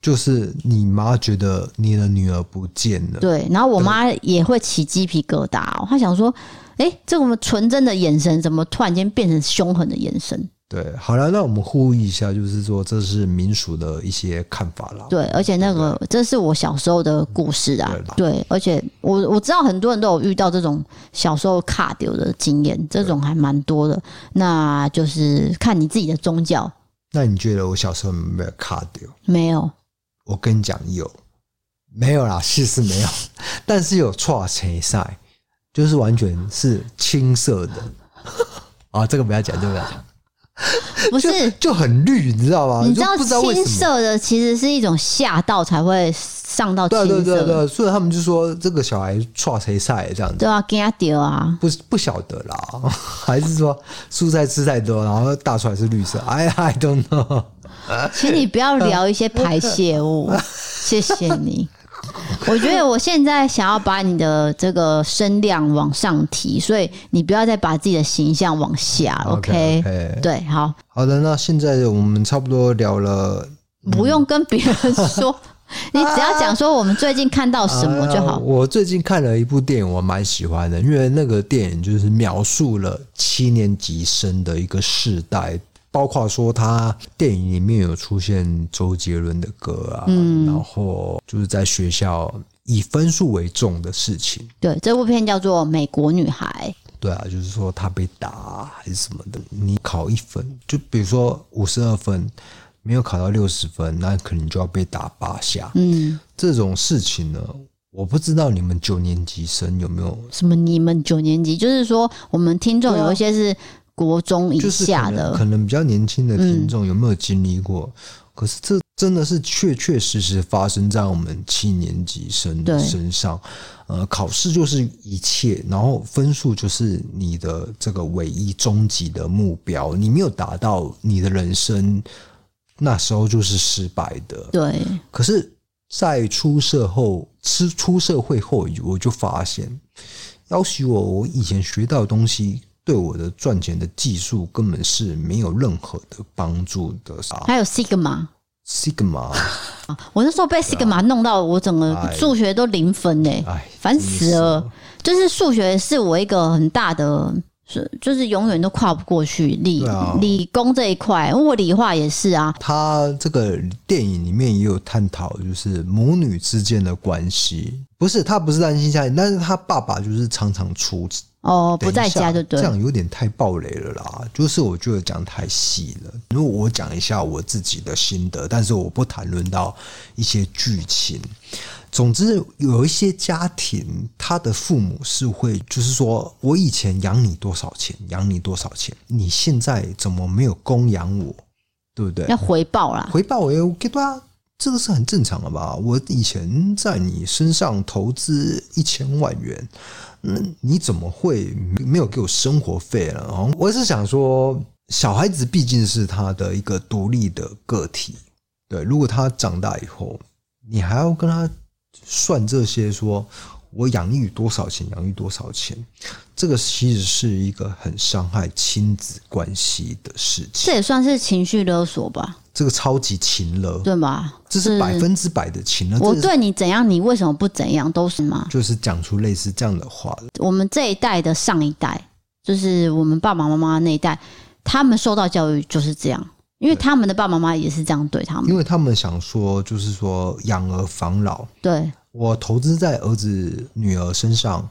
就是你妈觉得你的女儿不见了，对，然后我妈也会起鸡皮疙瘩，哦，她想说，哎、欸，这么纯真的眼神，怎么突然间变成凶狠的眼神？对，好了，那我们呼吁一下，就是说这是民俗的一些看法啦。对，而且那个这是我小时候的故事啊，对，对，而且我我知道很多人都有遇到这种小时候卡丢的经验，这种还蛮多的。那就是看你自己的宗教。那你觉得我小时候有没有卡丢？没有。我跟你讲，有没有啦？是是没有，但是有错青赛，就是完全是青色的 啊！这个不要讲，这个不要讲。不是就，就很绿，你知道吗？你知道青色的其实是一种吓到才会上到青色。对对对对，所以他们就说这个小孩错谁赛这样子。对啊，给他丢啊！不不晓得啦，还是说蔬菜吃太多，然后大出来是绿色？I I don't know。请你不要聊一些排泄物，谢谢你。我觉得我现在想要把你的这个声量往上提，所以你不要再把自己的形象往下。OK，, okay. 对，好好的。那现在我们差不多聊了，不用跟别人说，你只要讲说我们最近看到什么就好。我最近看了一部电影，我蛮喜欢的，因为那个电影就是描述了七年级生的一个世代。包括说他电影里面有出现周杰伦的歌啊，嗯，然后就是在学校以分数为重的事情。对，这部片叫做《美国女孩》。对啊，就是说他被打还是什么的，你考一分，就比如说五十二分，没有考到六十分，那可能就要被打八下。嗯，这种事情呢，我不知道你们九年级生有没有？什么？你们九年级？就是说我们听众有一些是。国中以下的，就是可，可能比较年轻的听众有没有经历过？嗯、可是这真的是确确实实发生在我们七年级生的身上。呃，考试就是一切，然后分数就是你的这个唯一终极的目标。你没有达到，你的人生那时候就是失败的。对。可是，在出社后，出出社会后，我就发现，要许我我以前学到的东西。对我的赚钱的技术根本是没有任何的帮助的。还有 Sigma，Sigma，我那时候被 Sigma 弄到我整个数学都零分呢，烦死了。就是数学是我一个很大的，是就是永远都跨不过去理理工这一块，因为我理化也是啊。他这个电影里面也有探讨，就是母女之间的关系，不是他不是单亲家庭，但是他爸爸就是常常出。哦，不在家就对，这样有点太暴雷了啦。就是我觉得讲太细了。如果我讲一下我自己的心得，但是我不谈论到一些剧情。总之，有一些家庭，他的父母是会，就是说我以前养你多少钱，养你多少钱，你现在怎么没有供养我？对不对？要回报啦，回报我也 OK 对啊，这个是很正常的吧？我以前在你身上投资一千万元。那，你怎么会没有给我生活费了？我是想说，小孩子毕竟是他的一个独立的个体，对。如果他长大以后，你还要跟他算这些，说我养育多少钱，养育多少钱，这个其实是一个很伤害亲子关系的事情。这也算是情绪勒索吧。这个超级情勒，对吗？这是百分之百的情勒。我对你怎样，你为什么不怎样？都是吗？就是讲出类似这样的话。我们这一代的上一代，就是我们爸爸妈妈那一代，他们受到教育就是这样，因为他们的爸爸妈妈也是这样对他们。因为他们想说，就是说养儿防老。对，我投资在儿子女儿身上。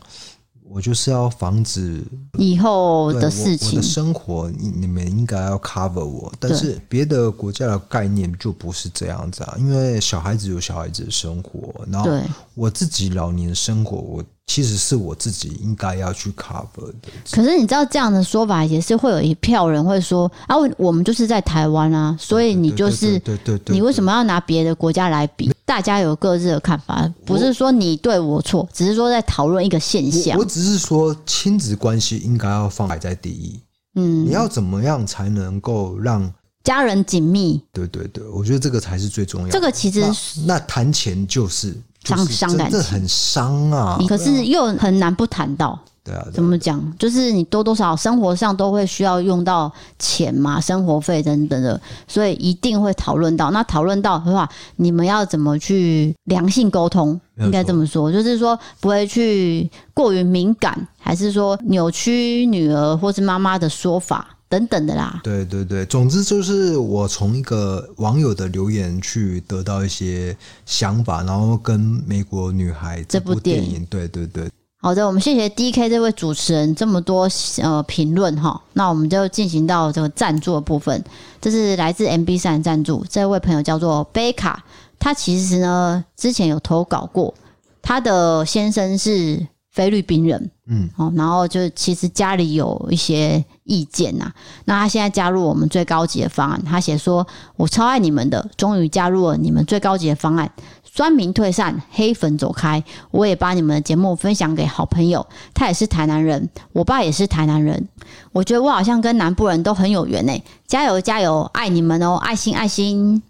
我就是要防止以后的事情，我的生活，你你们应该要 cover 我。但是别的国家的概念就不是这样子啊，因为小孩子有小孩子的生活，然后我自己老年生活，我其实是我自己应该要去 cover 的。可是你知道这样的说法也是会有一票人会说啊，我们就是在台湾啊，所以你就是对对对，你为什么要拿别的国家来比？大家有各自的看法，不是说你对我错，只是说在讨论一个现象。我，我只是说亲子关系应该要放摆在第一。嗯，你要怎么样才能够让家人紧密？对对对，我觉得这个才是最重要的。这个其实那谈钱就是伤伤感情，这很伤啊。可是又很难不谈到。对啊，怎么讲？就是你多多少少生活上都会需要用到钱嘛，生活费等等的，所以一定会讨论到。那讨论到的话，你们要怎么去良性沟通？应该这么说，就是说不会去过于敏感，还是说扭曲女儿或是妈妈的说法等等的啦。对对对，总之就是我从一个网友的留言去得到一些想法，然后跟美国女孩这部电影对对对。好的，我们谢谢 DK 这位主持人这么多呃评论哈，那我们就进行到这个赞助的部分。这是来自 M B 三的赞助，这位朋友叫做贝卡，他其实呢之前有投稿过，他的先生是菲律宾人，嗯，哦，然后就其实家里有一些意见呐，那他现在加入我们最高级的方案，他写说：“我超爱你们的，终于加入了你们最高级的方案。”酸民退散，黑粉走开。我也把你们的节目分享给好朋友，他也是台南人，我爸也是台南人。我觉得我好像跟南部人都很有缘诶，加油加油，爱你们哦，爱心爱心。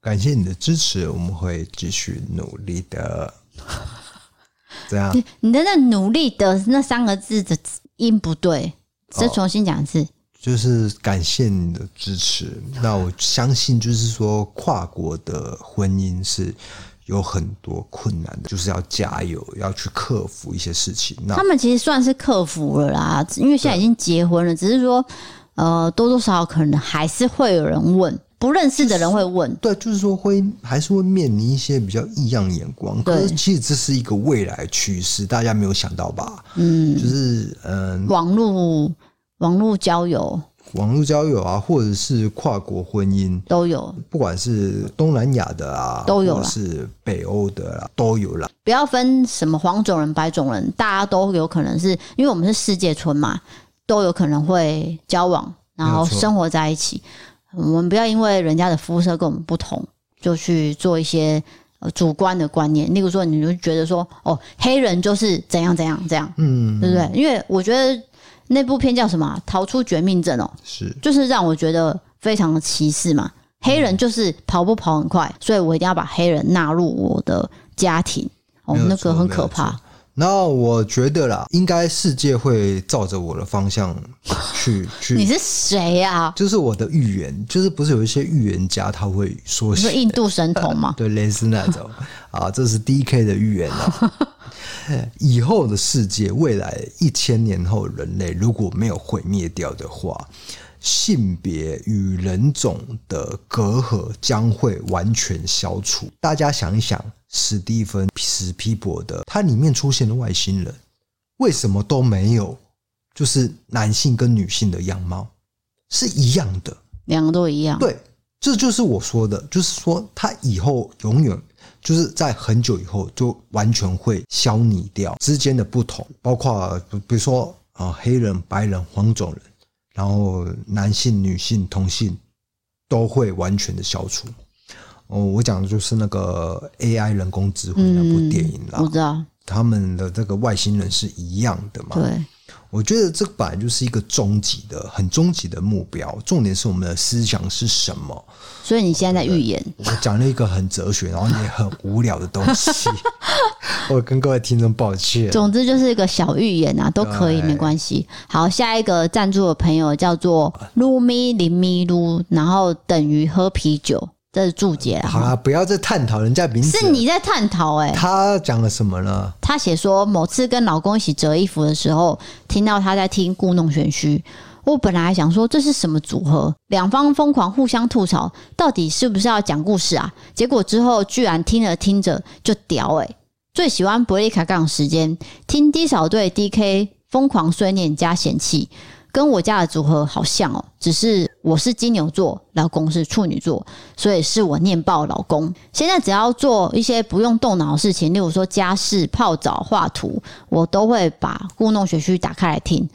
感谢你的支持，我们会继续努力的。这样，你的那努力的那三个字的音不对，再重新讲一次。就是感谢你的支持。那我相信，就是说跨国的婚姻是有很多困难的，就是要加油，要去克服一些事情。那他们其实算是克服了啦，因为现在已经结婚了，只是说呃多多少少可能还是会有人问，不认识的人会问。对，就是说会还是会面临一些比较异样眼光。可是其实这是一个未来趋势，大家没有想到吧？嗯，就是嗯，网络。网络交友、网络交友啊，或者是跨国婚姻都有，不管是东南亚的啊，都有，是北欧的啊，都有了。不要分什么黄种人、白种人，大家都有可能是因为我们是世界村嘛，都有可能会交往，然后生活在一起。我们不要因为人家的肤色跟我们不同，就去做一些呃主观的观念。例如说，你就觉得说，哦，黑人就是怎样怎样这样，嗯，对不对？因为我觉得。那部片叫什么？逃出绝命镇哦，是，就是让我觉得非常的歧视嘛。黑人就是跑步跑很快，所以我一定要把黑人纳入我的家庭。哦，那个很可怕。那我觉得啦，应该世界会照着我的方向去 去。你是谁呀？就是我的预言，就是不是有一些预言家他会说，是印度神童吗？对，类似那种啊，这是 DK 的预言啊。以后的世界，未来一千年后，人类如果没有毁灭掉的话，性别与人种的隔阂将会完全消除。大家想一想，史蒂芬史皮伯的，它里面出现的外星人，为什么都没有？就是男性跟女性的样貌是一样的，两个都一样。对，这就是我说的，就是说他以后永远。就是在很久以后，就完全会消弭掉之间的不同，包括比如说啊，黑人、白人、黄种人，然后男性、女性、同性都会完全的消除。哦，我讲的就是那个 AI 人工智慧那部电影啦，我知道他们的这个外星人是一样的嘛？对。我觉得这个本来就是一个终极的、很终极的目标。重点是我们的思想是什么？所以你现在在预言？我讲了一个很哲学，然后也很无聊的东西。我跟各位听众抱歉。总之就是一个小预言啊，都可以，没关系。好，下一个赞助的朋友叫做露咪林咪露，然后等于喝啤酒。这是注解啊！好啦，不要再探讨人家名字。是你在探讨哎、欸。他讲了什么呢？他写说，某次跟老公一起折衣服的时候，听到他在听故弄玄虚。我本来还想说这是什么组合，两方疯狂互相吐槽，到底是不是要讲故事啊？结果之后居然听着听着就屌哎、欸！最喜欢伯利卡杠时间，听低少对 DK 疯狂碎念加嫌弃。跟我家的组合好像哦，只是我是金牛座，老公是处女座，所以是我念报老公。现在只要做一些不用动脑的事情，例如说家事、泡澡、画图，我都会把故弄玄虚打开来听。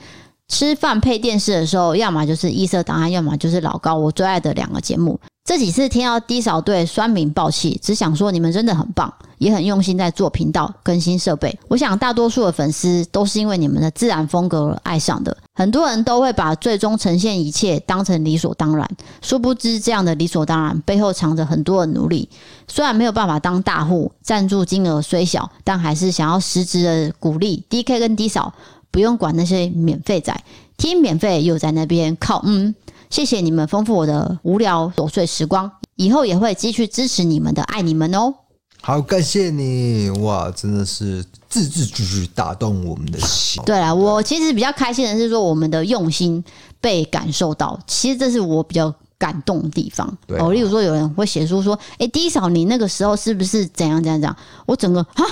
吃饭配电视的时候，要么就是一色档案，要么就是老高我最爱的两个节目。这几次听到低扫对酸民爆气，只想说你们真的很棒，也很用心在做频道更新设备。我想大多数的粉丝都是因为你们的自然风格而爱上的。很多人都会把最终呈现一切当成理所当然，殊不知这样的理所当然背后藏着很多的努力。虽然没有办法当大户，赞助金额虽小，但还是想要实质的鼓励 DK 跟低扫，不用管那些免费仔，听免费又在那边靠嗯。谢谢你们丰富我的无聊琐碎时光，以后也会继续支持你们的，爱你们哦。好，感谢你哇，真的是字字句句打动我们的心。对啊，我其实比较开心的是说我们的用心被感受到，其实这是我比较感动的地方。对哦，例如说有人会写书说，哎，D 嫂你那个时候是不是怎样怎样怎样？我整个啊，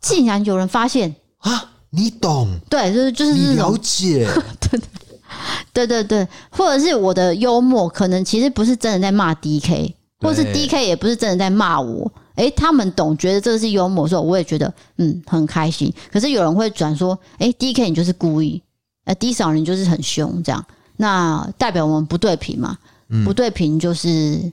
竟然有人发现啊，你懂？对，就是就是你了解。对。对对对，或者是我的幽默，可能其实不是真的在骂 DK，或是 DK 也不是真的在骂我。诶，他们懂，觉得这是幽默的时候，我也觉得嗯很开心。可是有人会转说，诶 DK 你就是故意，呃，D 少你就是很凶，这样，那代表我们不对平嘛？嗯、不对平就是。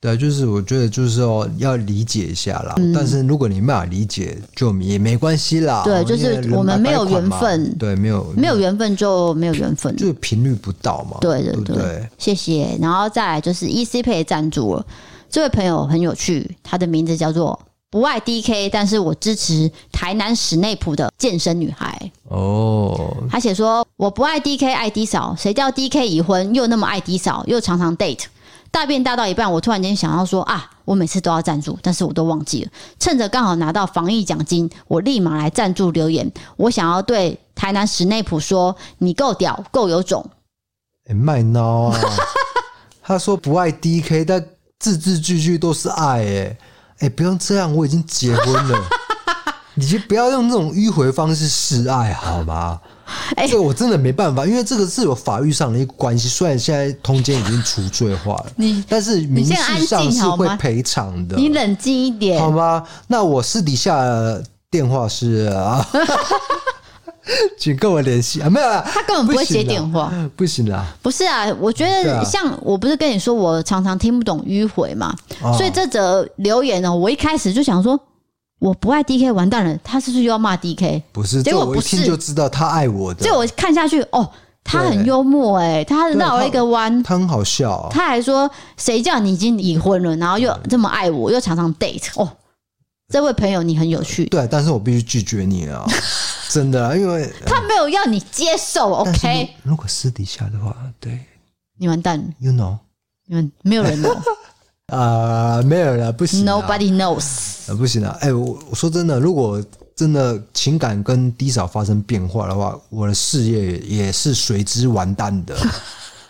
对，就是我觉得就是说要理解一下啦。嗯、但是如果你没办法理解，就也没关系啦。对，就是我们没有缘分。对，没有没有缘分就没有缘分，就是频率不到嘛。对对对，对对谢谢。然后再来就是 EC Pay 赞助了，这位朋友很有趣，他的名字叫做不爱 DK，但是我支持台南史内普的健身女孩。哦，他写说我不爱 DK，爱 D 嫂，谁叫 DK 已婚又那么爱 D 嫂，又常常 date。大便大到一半，我突然间想到说啊，我每次都要赞助，但是我都忘记了。趁着刚好拿到防疫奖金，我立马来赞助留言。我想要对台南史内普说：“你够屌，够有种。欸”哎，麦闹啊！他说不爱 DK，但字字句句都是爱。哎，哎，不用这样，我已经结婚了。你就不要用这种迂回方式示爱好吗？哎，这个我真的没办法，因为这个是有法律上的一个关系。虽然现在通奸已经除罪化了，你但是民事上是会赔偿的。你冷静一点好吗？那我私底下电话是啊，请跟我联系啊，没有啦，他根本不会接电话，不行啦。不是啊，我觉得像我不是跟你说，我常常听不懂迂回嘛，啊、所以这则留言呢，我一开始就想说。我不爱 DK，完蛋了，他是不是又要骂 DK？不是，结果不是，我一听就知道他爱我的。结果我看下去，哦，他很幽默哎，他绕了一个弯，他很好笑。他还说：“谁叫你已经已婚了，然后又这么爱我，又常常 date 哦。”这位朋友你很有趣。对，但是我必须拒绝你啊，真的，因为他没有要你接受。OK，如果私底下的话，对，你完蛋了。You know，你们没有人 know。啊，没有了，不行。Nobody knows。啊，不行了。哎，我我说真的，如果真的情感跟 D 扫发生变化的话，我的事业也是随之完蛋的。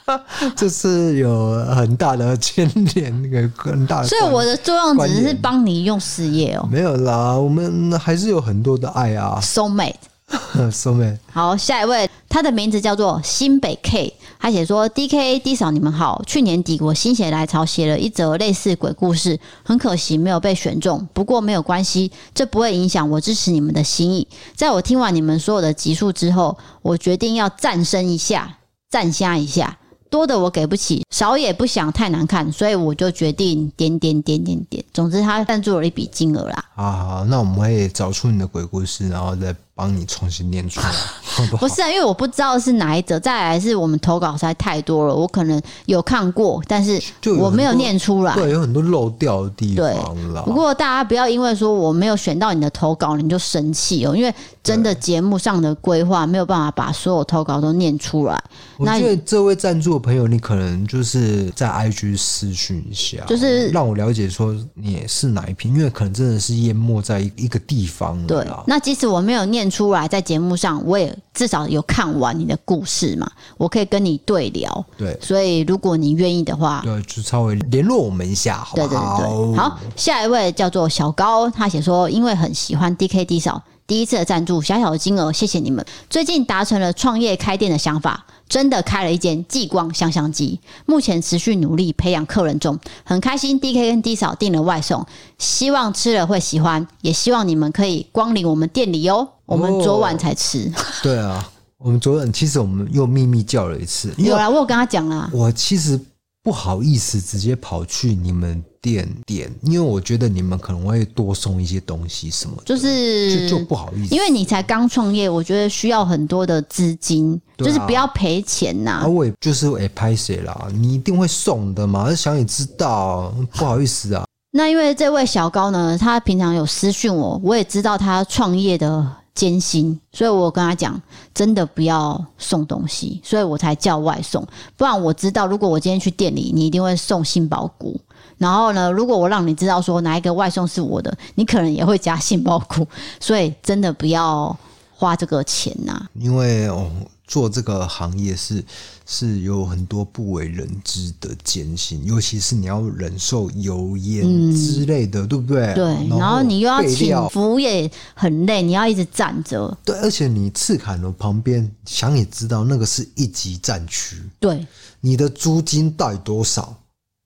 这是有很大的牵连，那个很大的。所以我的作用只是帮你用事业哦。没有啦，我们还是有很多的爱啊。Soul mate。Soul mate。好，下一位，他的名字叫做新北 K。他写说：“D K D 嫂，你们好。去年底我心血来潮写了一则类似鬼故事，很可惜没有被选中。不过没有关系，这不会影响我支持你们的心意。在我听完你们所有的集数之后，我决定要赞声一下，赞虾一下。多的我给不起，少也不想太难看，所以我就决定点点点点点。总之，他赞助了一笔金额啦。好好，那我们会找出你的鬼故事，然后再。”帮你重新念出来，好不好？不是啊，因为我不知道是哪一则。再来是我们投稿实在太多了，我可能有看过，但是我没有念出来。对，有很多漏掉的地方了。不过大家不要因为说我没有选到你的投稿，你就生气哦。因为真的节目上的规划没有办法把所有投稿都念出来。我觉得这位赞助的朋友，你可能就是在 IG 私讯一下，就是让我了解说你是哪一篇，因为可能真的是淹没在一个地方了。对，那即使我没有念。出来在节目上，我也至少有看完你的故事嘛，我可以跟你对聊。对，所以如果你愿意的话，对，就稍微联络我们一下，好不好？对对对，好，下一位叫做小高，他写说，因为很喜欢 DK D 嫂，第一次的赞助，小小的金额，谢谢你们。最近达成了创业开店的想法。真的开了一间继光香香鸡，目前持续努力培养客人中，很开心。DK 跟 D 嫂订了外送，希望吃了会喜欢，也希望你们可以光临我们店里哦。我们昨晚才吃。哦、对啊，我们昨晚其实我们又秘密叫了一次。有啦，我有跟他讲啦。我其实。不好意思直接跑去你们店点，因为我觉得你们可能会多送一些东西什么的，就是就就不好意思，因为你才刚创业，我觉得需要很多的资金，啊、就是不要赔钱呐、啊。我也就是哎拍谁啦，你一定会送的嘛，想也知道，不好意思啊。那因为这位小高呢，他平常有私讯我，我也知道他创业的。艰辛，所以我跟他讲，真的不要送东西，所以我才叫外送。不然我知道，如果我今天去店里，你一定会送杏鲍菇。然后呢，如果我让你知道说哪一个外送是我的，你可能也会加杏鲍菇。所以真的不要花这个钱呐、因为哦。做这个行业是是有很多不为人知的艰辛，尤其是你要忍受油烟之类的，嗯、对不对？对，然后你又要请服务也很累，你要一直站着。对，而且你赤坎楼旁边，想也知道那个是一级战区。对，你的租金到底多少？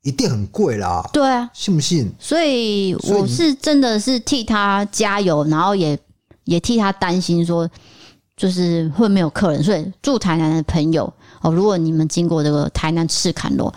一定很贵啦。对啊，信不信？所以我是真的是替他加油，然后也也替他担心说。就是会没有客人，所以住台南的朋友哦，如果你们经过这个台南赤坎楼，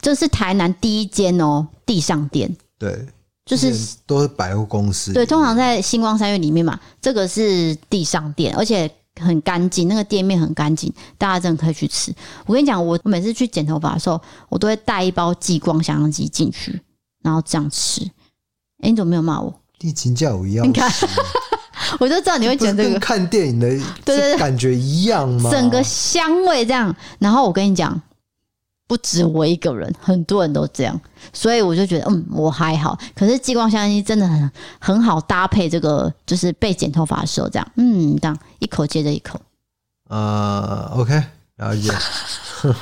这是台南第一间哦地上店。对，就是都是百货公司。对，通常在星光三月里面嘛，这个是地上店，而且很干净，那个店面很干净，大家真的可以去吃。我跟你讲，我每次去剪头发的时候，我都会带一包激光相机进去，然后这样吃。哎，你怎么没有骂我？地勤叫我一样。你看。我就知道你会讲这个，跟看电影的对对感觉一样吗？整个香味这样，然后我跟你讲，不止我一个人，很多人都这样，所以我就觉得，嗯，我还好。可是激光相机真的很很好搭配这个，就是被剪头发的时候这样，嗯，这样一口接着一口。呃，OK，了解。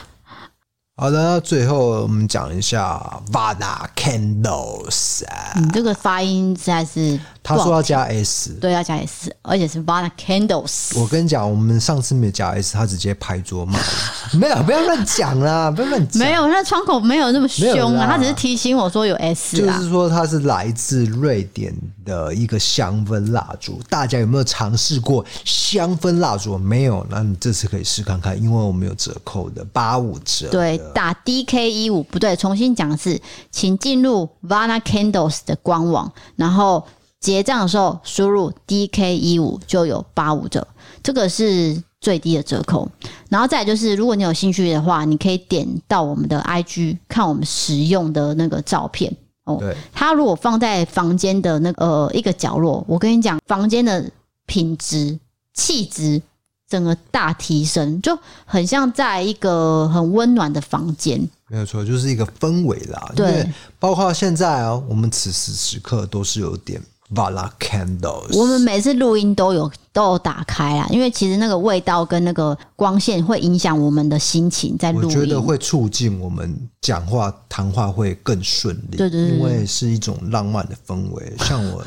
好的，最后我们讲一下 Vada Candles。你这个发音实在是。他说要加 s，对，要加 s，而且是 Vana Candles。我跟你讲，我们上次没加 s，他直接拍桌骂。没有，不要乱讲啦，不要乱讲。没有，那窗口没有那么凶啊，他只是提醒我说有 s。就是说，它是来自瑞典的一个香氛蜡烛。大家有没有尝试过香氛蜡烛？没有，那你这次可以试看看，因为我们有折扣的八五折。对，打 DK 一五不对，重新讲是，请进入 Vana Candles 的官网，然后。结账的时候输入 DK 一五就有八五折，这个是最低的折扣。然后再就是，如果你有兴趣的话，你可以点到我们的 IG 看我们使用的那个照片哦。对，它如果放在房间的那个呃一个角落，我跟你讲，房间的品质、气质整个大提升，就很像在一个很温暖的房间。没有错，就是一个氛围啦。对，包括现在哦，我们此时此刻都是有点。Vana Candles，我们每次录音都有都有打开啊，因为其实那个味道跟那个光线会影响我们的心情，在录音，我觉得会促进我们讲话谈话会更顺利。对，对对，因为是一种浪漫的氛围。像我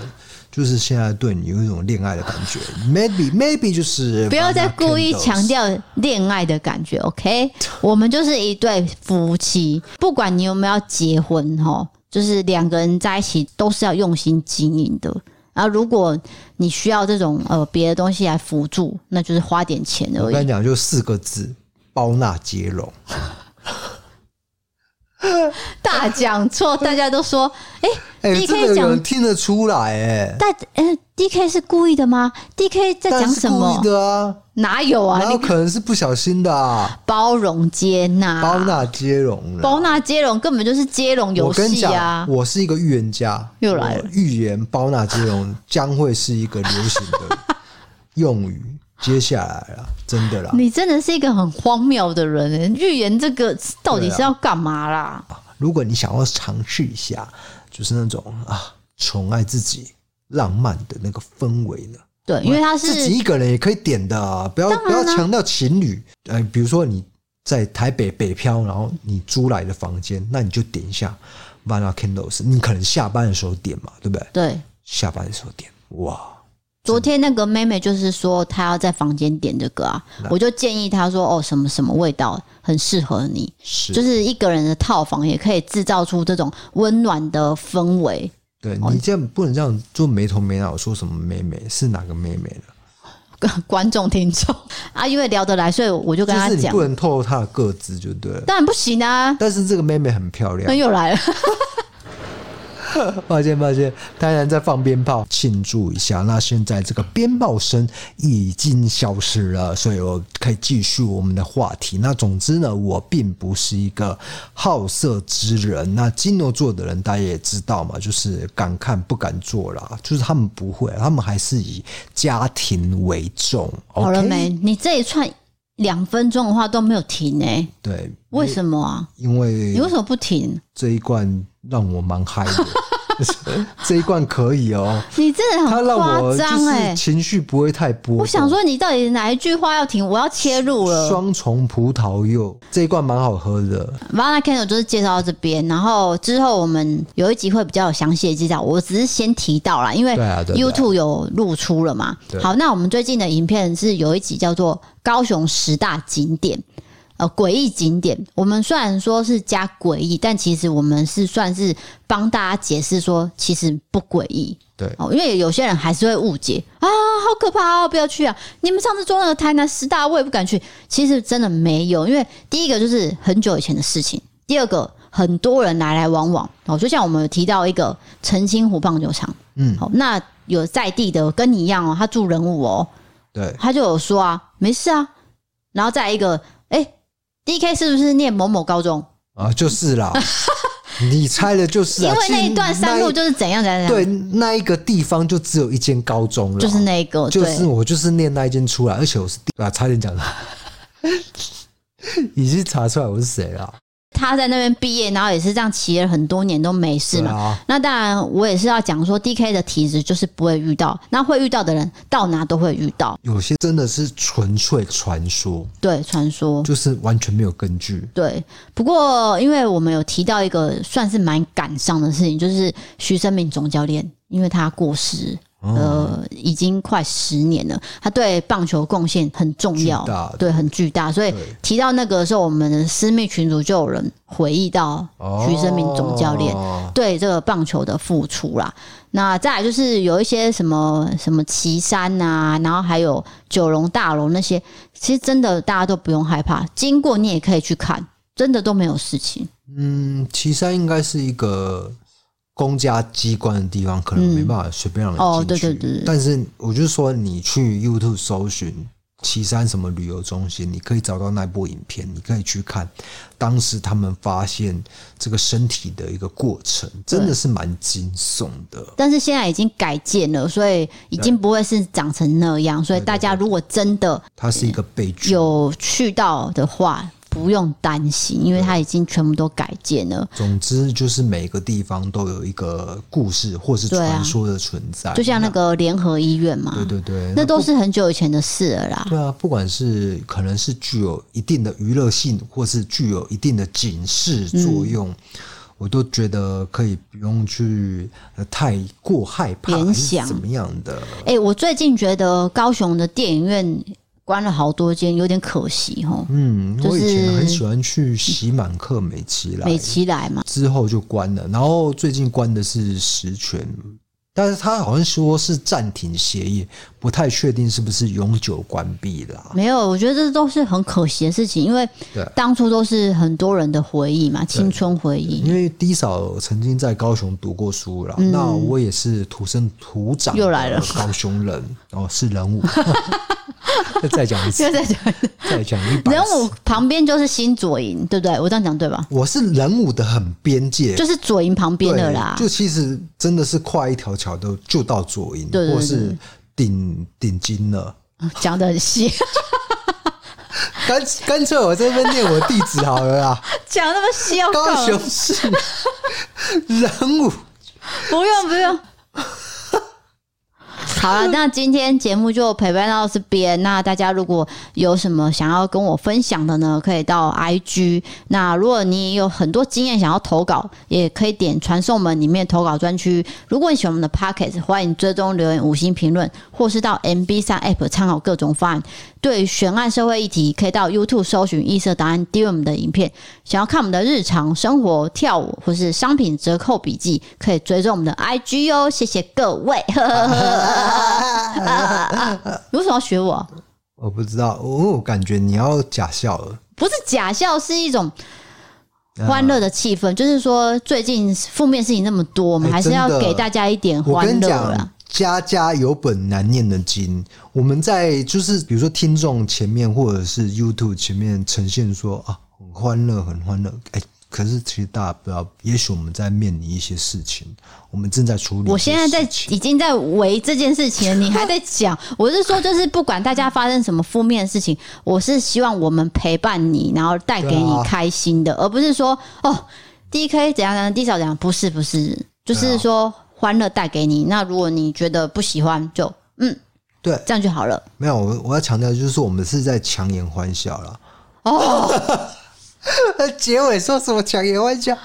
就是现在对你有一种恋爱的感觉，maybe maybe 就是不要再故意强调恋爱的感觉，OK？我们就是一对夫妻，不管你有没有要结婚哈。就是两个人在一起都是要用心经营的，然后如果你需要这种呃别的东西来辅助，那就是花点钱而已。我跟你讲，就四个字：包纳接龙。大讲错，大家都说，哎、欸、，D K 讲听得出来、欸，哎，但哎，D K 是故意的吗？D K 在讲什么？故意的啊，哪有啊？你可能是不小心的啊。包容接纳，包纳接龙，包纳接龙根本就是接龙游戏啊！我是一个预言家，又来了，预言包纳接龙 将会是一个流行的 用语。接下来了，真的啦！你真的是一个很荒谬的人，预言这个到底是要干嘛啦？如果你想要尝试一下，就是那种啊，宠爱自己、浪漫的那个氛围呢？对，因为他是自己一个人也可以点的，啊，不要不要强调情侣。呃，比如说你在台北北漂，然后你租来的房间，那你就点一下 Vana Candles，你可能下班的时候点嘛，对不对？对，下班的时候点，哇！昨天那个妹妹就是说，她要在房间点这个啊，我就建议她说，哦，什么什么味道很适合你，就是一个人的套房也可以制造出这种温暖的氛围。对，你这样不能这样做没头没脑说什么妹妹是哪个妹妹的？观众听众啊，因为聊得来，所以我就跟他讲，就是你不能透露他的个子就对了。当然不行啊。但是这个妹妹很漂亮。又来了。抱歉，抱歉，当然在放鞭炮庆祝一下。那现在这个鞭炮声已经消失了，所以我可以继续我们的话题。那总之呢，我并不是一个好色之人。那金牛座的人大家也知道嘛，就是敢看不敢做啦，就是他们不会，他们还是以家庭为重。好了没？你这一串两分钟的话都没有停哎。对，为什么啊？因为你为什么不停？这一罐让我蛮嗨的。这一罐可以哦，你真的很夸张哎，情绪不会太波。我想说，你到底哪一句话要停？我要切入了。双重葡萄柚这一罐蛮好喝的。Vana Candle 就是介绍到这边，然后之后我们有一集会比较有详细的介绍。我只是先提到啦，因为 YouTube 有露出了嘛。好，那我们最近的影片是有一集叫做高雄十大景点。呃，诡异景点，我们虽然说是加诡异，但其实我们是算是帮大家解释说，其实不诡异。对，哦，因为有些人还是会误解啊，好可怕哦，不要去啊！你们上次说那个台南十大，我也不敢去。其实真的没有，因为第一个就是很久以前的事情，第二个很多人来来往往哦，就像我们有提到一个澄清湖棒球场，嗯，好，那有在地的跟你一样哦，他住人物哦，对，他就有说啊，没事啊，然后再来一个，哎。DK 是不是念某某高中啊？就是啦，你猜的就是啊。因为那一段山路就是怎样怎样。对，那一个地方就只有一间高中了，就是那一个，就是我就是念那一间出来，而且我是啊，差点讲了，已经查出来我是谁了。他在那边毕业，然后也是这样骑了很多年都没事嘛。啊、那当然，我也是要讲说，DK 的体质就是不会遇到，那会遇到的人到哪都会遇到。有些真的是纯粹传说，对，传说就是完全没有根据。对，不过因为我们有提到一个算是蛮感伤的事情，就是徐生明总教练，因为他过世。呃，已经快十年了，他对棒球贡献很重要，对，很巨大。所以提到那个时候，我们的私密群组就有人回忆到徐生明总教练对这个棒球的付出啦。那再来就是有一些什么什么岐山啊，然后还有九龙大楼那些，其实真的大家都不用害怕，经过你也可以去看，真的都没有事情。嗯，岐山应该是一个。公家机关的地方可能没办法随便让人进去，哦，对对对。但是我就说，你去 YouTube 搜寻岐山什么旅游中心，你可以找到那部影片，你可以去看当时他们发现这个身体的一个过程，真的是蛮惊悚的。但是现在已经改建了，所以已经不会是长成那样。所以大家如果真的它是一个悲剧，有去到的话。不用担心，因为它已经全部都改建了。总之，就是每个地方都有一个故事或是传说的存在，就像那个联合医院嘛。对对对，那都是很久以前的事了啦。对啊，不管是可能是具有一定的娱乐性，或是具有一定的警示作用，嗯、我都觉得可以不用去太过害怕联想怎么样的。哎、欸，我最近觉得高雄的电影院。关了好多间，有点可惜哈。嗯，我以前很喜欢去喜满客美琪来，美琪来嘛，之后就关了。然后最近关的是十全，但是他好像说是暂停协议，不太确定是不是永久关闭啦。没有，我觉得这都是很可惜的事情，因为当初都是很多人的回忆嘛，青春回忆。因为低嫂曾经在高雄读过书啦，嗯、那我也是土生土长又来了高雄人，然后是人物。再讲一次，再讲，再讲一次。人武旁边就是新左营，对不对？我这样讲对吧？我是人武的很边界，就是左营旁边的啦。就其实真的是跨一条桥都就到左营，或是顶顶金了。讲的很细，干干脆我这边念我地址好了啦。讲那么细，高雄市人武，不用不用。好了，那今天节目就陪伴到这边。那大家如果有什么想要跟我分享的呢，可以到 IG。那如果你有很多经验想要投稿，也可以点传送门里面投稿专区。如果你喜欢我们的 Podcast，欢迎追踪留言、五星评论，或是到 MB3 App 参考各种方案。对悬案社会议题，可以到 YouTube 搜寻“异色答案 ”，DM 的影片。想要看我们的日常生活、跳舞或是商品折扣笔记，可以追踪我们的 IG 哦。谢谢各位。你为什么要学我？我不知道，我感觉你要假笑了。不是假笑，是一种欢乐的气氛。就是说，最近负面事情那么多，我们还是要给大家一点欢乐啦。家家有本难念的经，我们在就是比如说听众前面或者是 YouTube 前面呈现说啊，很欢乐，很欢乐，哎。可是，其实大家不要，也许我们在面临一些事情，我们正在处理。我现在在已经在为这件事情，你还在讲。我是说，就是不管大家发生什么负面的事情，我是希望我们陪伴你，然后带给你开心的，而不是说哦，DK 怎样怎样，D 嫂怎样，不是不是，就是说欢乐带给你。那如果你觉得不喜欢，就嗯，对，这样就好了。没有，我我要强调就是说，我们是在强颜欢笑了。哦。结尾说什么强颜欢笑？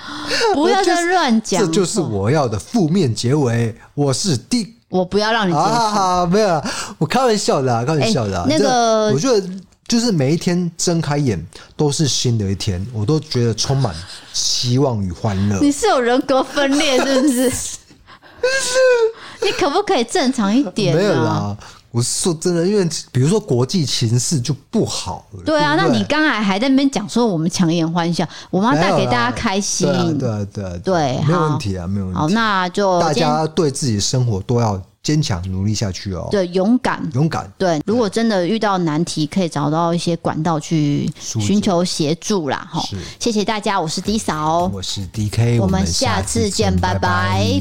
不要再乱讲，这就是我要的负面结尾。我是 D，我不要让你结束。好好好，没有，我开玩笑的，开玩笑的。那个，我觉得就是每一天睁开眼都是新的一天，我都觉得充满希望与欢乐。你是有人格分裂是不是？你可不可以正常一点？没有啦。我是说真的，因为比如说国际情势就不好了。对啊，那你刚才还在那边讲说我们强颜欢笑，我们要带给大家开心。对对对对，对，没有问题啊，没有问题。好，那就大家对自己的生活都要坚强努力下去哦。对，勇敢，勇敢。对，如果真的遇到难题，可以找到一些管道去寻求协助啦。哈，谢谢大家，我是 D 嫂，我是 DK，我们下次见，拜拜。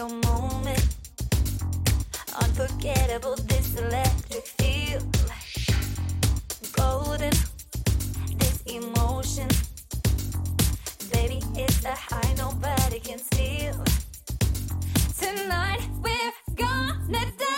your moment. Unforgettable, this electric feel. Golden, this emotion. Baby, it's a high nobody can steal. Tonight we're gonna dance.